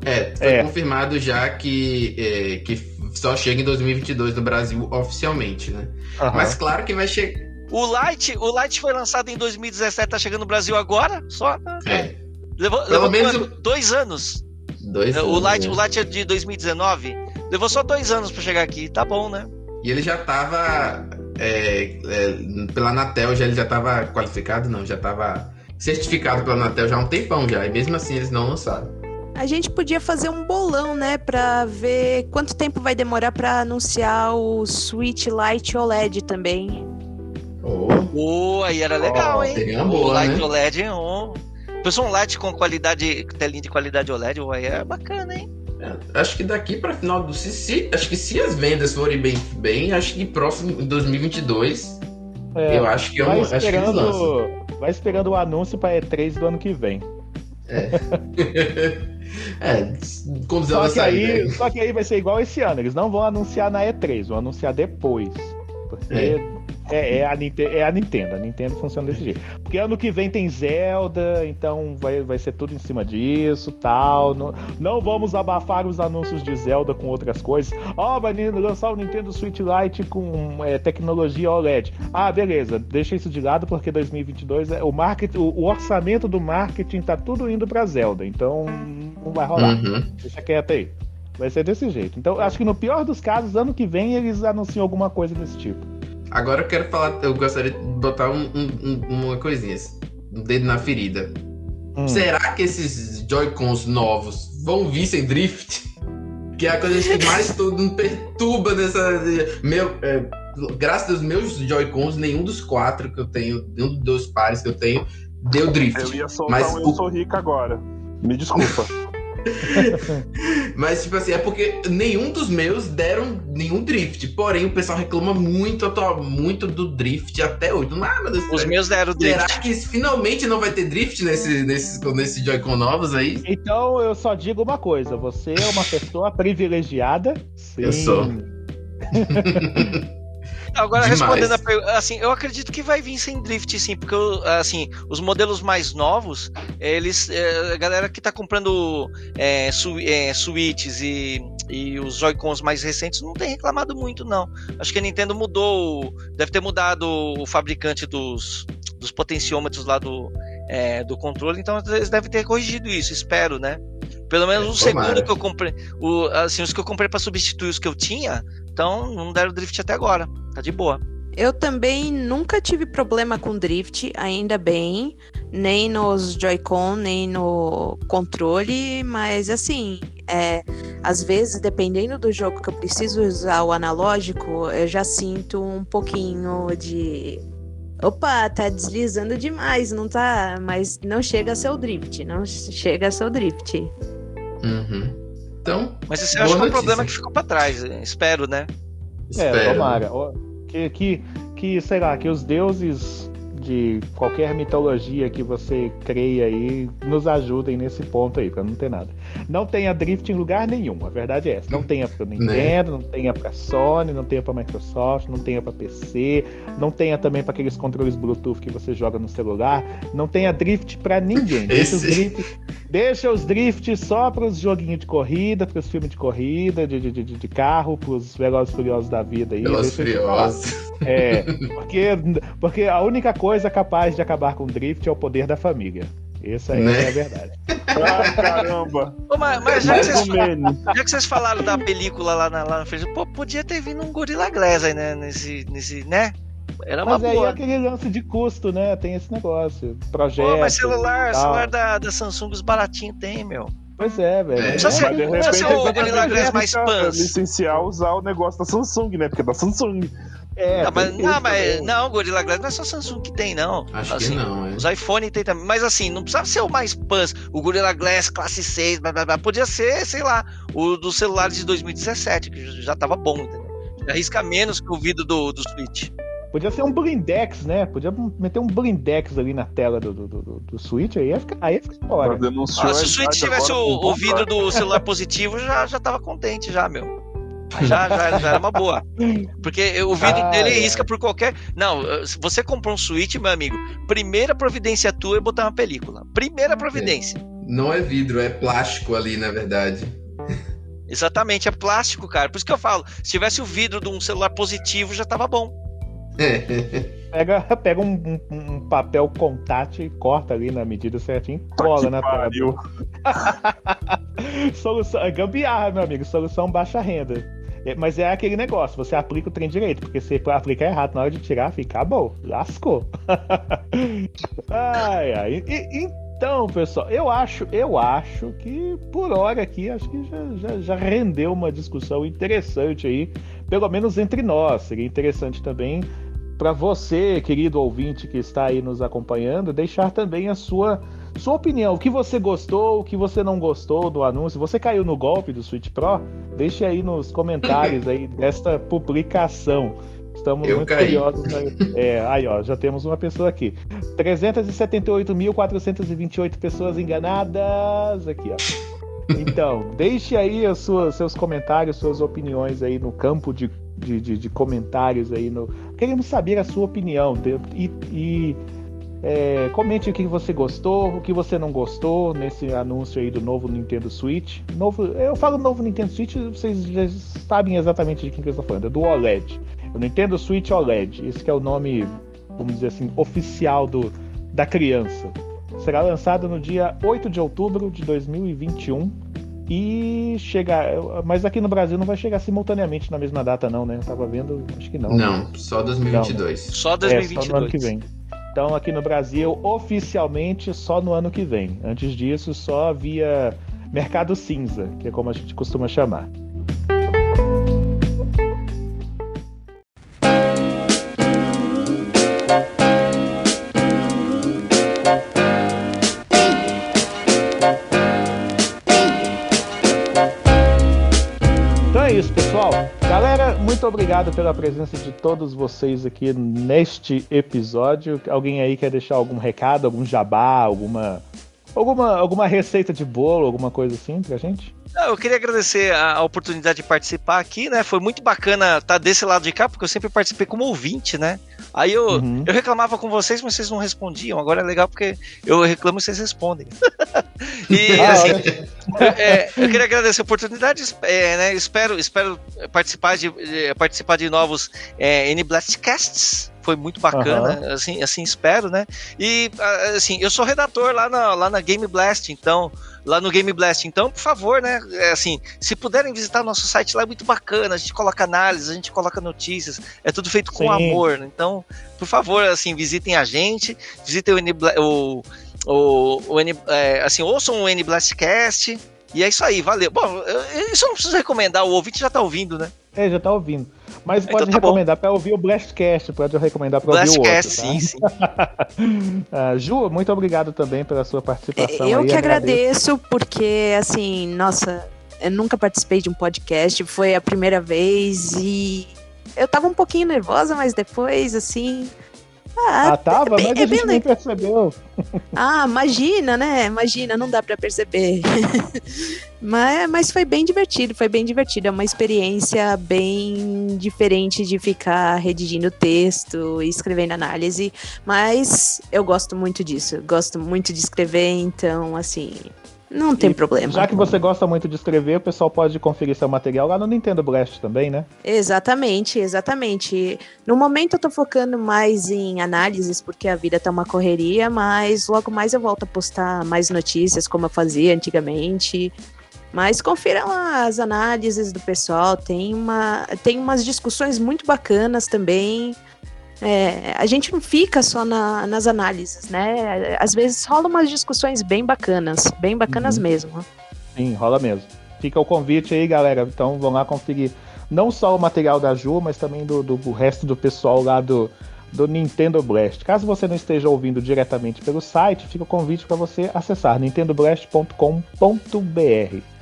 É, foi É. confirmado já que, é, que só chega em 2022 no Brasil oficialmente, né? Aham. Mas claro que vai chegar. O Light, o Light foi lançado em 2017, tá chegando no Brasil agora? Só. É, Levou, Pelo levou menos dois anos. dois o, anos, Light, né? o Light é de 2019. Levou só dois anos pra chegar aqui. Tá bom, né? E ele já tava. é, é, pela Anatel, já, ele já tava qualificado, não, já tava certificado pela Anatel já há um tempão já. E mesmo assim eles não lançaram. A gente podia fazer um bolão, né, pra ver quanto tempo vai demorar pra anunciar o Switch Lite OLED também. Oh, Pô, aí era legal, Ó, hein? o boa, Light né? OLED, ó. Pessoal, um Light com qualidade, telinha de qualidade OLED, ó, aí é bacana, hein? É, acho que daqui para final do se, se- acho que se as vendas forem bem, bem acho que próximo em 2022, É, eu acho que eu vai acho que esperando, vai esperando o anúncio pra E3 do ano que vem. É, *laughs* quando Só ela que, sair, aí, né? só que aí vai ser igual esse ano. Eles não vão anunciar na E3, vão anunciar depois. Porque é, é a, Ninte- é a Nintendo. A Nintendo funciona desse jeito. Porque ano que vem tem Zelda, então vai, vai ser tudo em cima disso tal. Não, não vamos abafar os anúncios de Zelda com outras coisas. Ó, vai ni- lançar o Nintendo Switch Lite com é, tecnologia OLED. Ah, beleza. Deixa isso de lado porque 2022 é, o, market, o, o orçamento do marketing tá tudo indo pra Zelda. Então não vai rolar. Uhum. Deixa quieto aí. Vai ser desse jeito. Então, acho que no pior dos casos, ano que vem eles anunciam alguma coisa desse tipo. Agora eu quero falar, eu gostaria de botar um- um- um- uma coisinha, um dedo na ferida. Hum. Será que esses Joy-Cons novos vão vir sem drift? Que é a coisa que mais todo mundo perturba nessa. Meu, é, graças aos meus Joy-Cons, nenhum dos quatro que eu tenho, nenhum dos dois pares que eu tenho, deu drift. Eu ia soltar Mas um Eu o- Sou Rico agora. Me desculpa. *laughs* *laughs* Mas, tipo assim, é porque nenhum dos meus deram nenhum drift. Porém, o pessoal reclama muito, muito do drift até hoje. Ah, meu Deus, Os será, meus deram drift. será que finalmente não vai ter drift nesse, nesse, nesse Joy-Con novos aí? Então eu só digo uma coisa: você é uma pessoa privilegiada. Sim. Eu sou. *laughs* Agora, Demais. respondendo a pergunta, assim, eu acredito que vai vir sem drift, sim, porque, assim, os modelos mais novos, eles, é, a galera que tá comprando é, su, é, Switches e, e os Joy-Cons mais recentes não tem reclamado muito, não. Acho que a Nintendo mudou, deve ter mudado o fabricante dos, dos potenciômetros lá do, é, do controle, então eles devem ter corrigido isso, espero, né? Pelo menos É, o tomara. segundo que eu comprei, o, assim, os que eu comprei para substituir os que eu tinha, então não deram drift até agora. Tá de boa. Eu também nunca tive problema com drift, ainda bem, nem nos Joy-Con, nem no controle, mas assim, é, às vezes, dependendo do jogo que eu preciso usar o analógico, eu já sinto um pouquinho de. Opa, tá deslizando demais, não tá? Mas não chega a ser o drift, não chega a ser o drift. Uhum. Então, Mas esse eu acho que é um problema que ficou pra trás, espero, né? espero. É, tomara. Que, que, que, sei lá, que os deuses de qualquer mitologia que você creia aí nos ajudem nesse ponto aí, pra não ter nada. Não tenha drift em lugar nenhum, a verdade é essa. Não tenha pra Nintendo, não tenha pra Sony, não tenha pra Microsoft, não tenha pra PC, não tenha também pra aqueles controles Bluetooth que você joga no celular, não tenha drift pra ninguém. Deixa os Esse- drift, deixa os só pros joguinhos de corrida, pros filmes de corrida, de, de, de, de carro, pros Velozes e Furiosos da vida aí. Lá. furiosas. É, porque, porque a única coisa capaz de acabar com o drift é o poder da família. Essa é Né? a verdade. *laughs* Ah, caramba. Ô, mas, mas já, que vocês, já que vocês falaram da película lá na, lá na frente, pô, podia ter vindo um Gorilla Glass aí, né? Nesse, nesse, né? Era uma Mas aí é boa. aquele lance de custo, né? Tem esse negócio. Projeto. Pô, mas celular, celular da, da Samsung, os baratinhos tem, meu. Pois é, velho. É. É, Precisa ser- Mas de precisa ser repente o Gorilla vão Glass mais pans. licenciar usar o negócio da Samsung, né? Porque é da Samsung. É, não, mas, não, mas não, Gorilla Glass não é só Samsung que tem, não. Acho Assim, que não, é. Os iPhone tem também. Mas assim, não precisava ser o mais pans, o Gorilla Glass classe 6, blá, blá, blá. Podia ser, sei lá, o dos celulares de 2017, que já tava bom, entendeu? Arrisca menos que o vidro do, do Switch. Podia ser um blindex, né? Podia meter um blindex ali na tela do, do, do, do Switch, aí ia ficar, aí ia ficar denunciou Ah, se o Switch tivesse o, o vidro do *laughs* celular positivo, já, já tava contente, já, meu. Já, já, já era uma boa. Porque o vidro Ai, dele ai. risca por qualquer. Não, se você comprou um Switch, meu amigo, primeira providência tua é botar uma película. Primeira providência. Não é vidro, é plástico ali, na verdade. *laughs* Exatamente, é plástico, cara. Por isso que eu falo, se tivesse o vidro de um celular positivo, já tava bom. *laughs* Pega, pega um, um- um papel contato e corta ali na medida certinho, cola na tela. *laughs* Solução, é gambiarra, meu amigo. Solução baixa renda. É, Mas é aquele negócio, você aplica o trem direito, porque se aplicar errado na hora de tirar, fica bom. Lascou. *laughs* ai, ai. E- então, pessoal, eu acho, eu acho que por hora aqui, acho que já, já, já rendeu uma discussão interessante aí, pelo menos entre nós. Seria interessante também para você, querido ouvinte que está aí nos acompanhando, deixar também a sua sua opinião, o que você gostou, o que você não gostou do anúncio. Você caiu no golpe do Switch Pro? Deixe aí nos comentários aí *laughs* desta publicação. Estamos Eu muito caí. curiosos. *laughs* É, aí ó, já temos uma pessoa aqui. 378.428 pessoas enganadas aqui, ó. Então, *laughs* deixe aí os suas- seus comentários, suas opiniões aí no campo de, de, de- de comentários aí no. Queremos saber a sua opinião e, e, é, comente o que você gostou, o que você não gostou nesse anúncio aí do novo Nintendo Switch. Novo, eu falo novo Nintendo Switch, vocês já sabem exatamente de quem que eu estou falando, é do OLED. O Nintendo Switch OLED, esse que é o nome, vamos dizer assim, oficial do, da criança. Será lançado no dia 8 de outubro de 2021 e chega, mas aqui no Brasil não vai chegar simultaneamente na mesma data não, né? Eu tava vendo, acho que não. Não, só 2022. Só É, só no ano 2022. que vem. Então, aqui no Brasil, oficialmente, só no ano que vem. Antes disso, só via mercado cinza, que é como a gente costuma chamar. Muito obrigado pela presença de todos vocês aqui neste episódio. Alguém aí quer deixar algum recado, algum jabá, alguma alguma, alguma receita de bolo, alguma coisa assim pra gente? Eu queria agradecer a oportunidade de participar aqui, né? Foi muito bacana estar desse lado de cá, porque eu sempre participei como ouvinte, né? Aí eu, uhum. eu reclamava com vocês, mas vocês não respondiam. Agora é legal porque eu reclamo e vocês respondem. *laughs* e ah, assim, é, eu queria agradecer a oportunidade, é, né? Espero, espero participar de, participar de novos é, N-Blastcasts foi muito bacana, uhum. assim, assim espero, né? E assim, eu sou redator lá na, lá na Game Blast, então lá no Game Blast. Então, por favor, né? É, assim, se puderem visitar nosso site lá é muito bacana. A gente coloca análise, a gente coloca notícias. É tudo feito com Sim. amor. Né? Então, por favor, assim, visitem a gente, visitem o, N, o, o, o N, é, assim, ouçam o N Blastcast. E é isso aí, valeu. Bom, isso eu não preciso recomendar, o ouvinte já tá ouvindo, né? É, já tá ouvindo. Mas então pode então, tá recomendar para ouvir o Blastcast, pode recomendar para ouvir o outro. Blastcast, tá? sim, sim. uh, *laughs* Ju, muito obrigado também pela sua participação. Eu aí, que agradeço, agradeço, porque, assim, nossa, eu nunca participei de um podcast, foi a primeira vez e eu tava um pouquinho nervosa, mas depois, assim, ah, ah tava, é bem, mas a é gente nem percebeu. Ah, imagina, né? Imagina, não dá para perceber. *laughs* mas, mas foi bem divertido, foi bem divertido. É uma experiência bem diferente de ficar redigindo texto e escrevendo análise. Mas eu gosto muito disso. Gosto muito de escrever, então, assim, não tem e, problema. Já que você gosta muito de escrever, o pessoal pode conferir seu material lá no Nintendo Blast também, né? Exatamente, exatamente. No momento eu tô focando mais em análises, porque a vida tá uma correria, mas logo mais eu volto a postar mais notícias, como eu fazia antigamente. Mas confiram as análises do pessoal, tem, uma, tem umas discussões muito bacanas também. É, a gente não fica só na, nas análises, né? Às vezes rola umas discussões bem bacanas, bem bacanas uhum. mesmo. Sim, rola mesmo. Fica o convite aí, galera. Então vão lá conferir não só o material da Ju, mas também do, do, do resto do pessoal lá do, do Nintendo Blast. Caso você não esteja ouvindo diretamente pelo site, fica o convite para você acessar nintendoblast.com.br.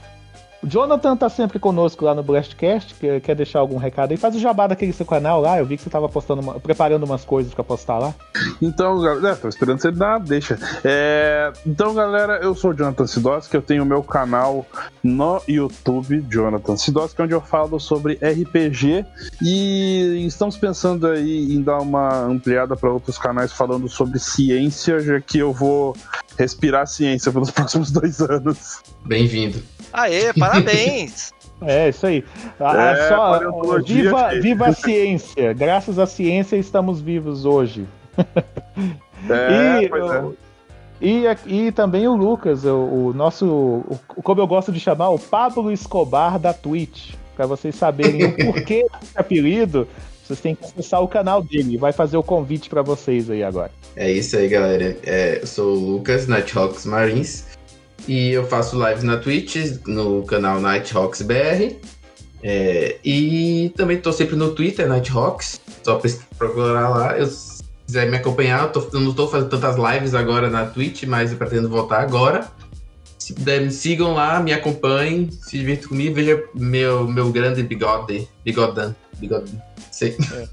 O Jonathan tá sempre conosco lá no Blastcast, que quer deixar algum recado aí. Faz o jabá daquele seu canal lá, eu vi que você tava postando uma, preparando umas coisas para postar lá. Então, galera, tô esperando você dar, deixa. É, então, galera, eu sou o Jonathan Sidoski, eu tenho o meu canal no YouTube, Jonathan Sidoski, onde eu falo sobre RPG e estamos pensando aí em dar uma ampliada para outros canais falando sobre ciência, já que eu vou respirar ciência pelos *laughs* próximos dois anos. Bem-vindo. Aê, parabéns! *laughs* É, isso aí. É, só, viva, viva a ciência. Graças à ciência estamos vivos hoje. É, *laughs* e, pois é. E, e também o Lucas, o, o nosso, o, como eu gosto de chamar, o Pablo Escobar da Twitch. Para vocês saberem o porquê *laughs* desse apelido, vocês têm que acessar o canal dele. Vai fazer o convite para vocês aí agora. É isso aí, galera. É, eu sou o Lucas, Nighthawks Marines. E eu faço lives na Twitch, no canal Nighthawks BR. É, e também estou sempre no Twitter, Nighthawks. Só procurar lá. Eu, se quiser me acompanhar, eu, tô, eu não estou fazendo tantas lives agora na Twitch, mas eu pretendo voltar agora. Se puder, me sigam lá, me acompanhem, se divirtam comigo, veja meu, meu grande bigode, bigodão, bigodão. Sei. É.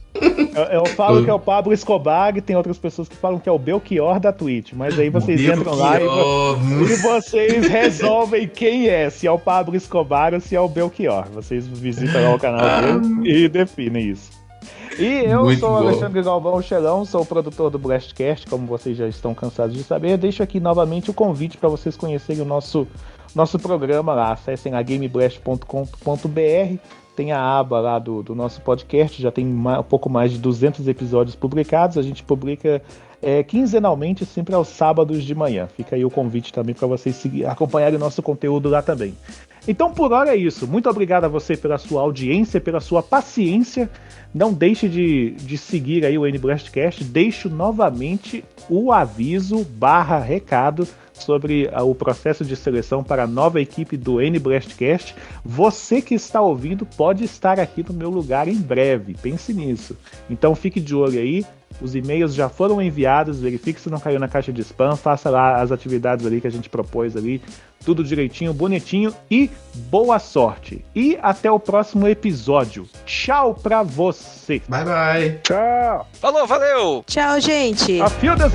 Eu, eu, falo que é o Pablo Escobar e tem outras pessoas que falam que é o Belchior da Twitch, mas aí vocês entram lá e, e, vocês resolvem quem é, se é o Pablo Escobar ou se é o Belchior. Vocês visitam lá o canal ah. dele e definem isso. E eu Muito sou o Alexandre Galvão Xelão, sou o produtor do Blastcast, como vocês já estão cansados de saber. Deixo aqui novamente o convite para vocês conhecerem o nosso, nosso programa lá. Acessem a gameblast.com.br tem a aba lá do, do nosso podcast, já tem um pouco mais de 200 episódios publicados. A gente publica é, quinzenalmente, sempre aos sábados de manhã. Fica aí o convite também para vocês seguir, acompanharem o nosso conteúdo lá também. Então, por hora é isso. Muito obrigado a você pela sua audiência, pela sua paciência. Não deixe de, de seguir aí o NBlastcast. Deixo novamente o aviso barra recado sobre ah, o processo de seleção para a nova equipe do NBlastcast. Você que está ouvindo pode estar aqui no meu lugar em breve. Pense nisso. Então fique de olho aí. Os e-mails já foram enviados, verifique se não caiu na caixa de spam, faça lá as atividades ali que a gente propôs ali, tudo direitinho, bonitinho e boa sorte. E até o próximo episódio. Tchau pra você. Bye bye. Tchau. Falou, valeu! Tchau, gente. A fio das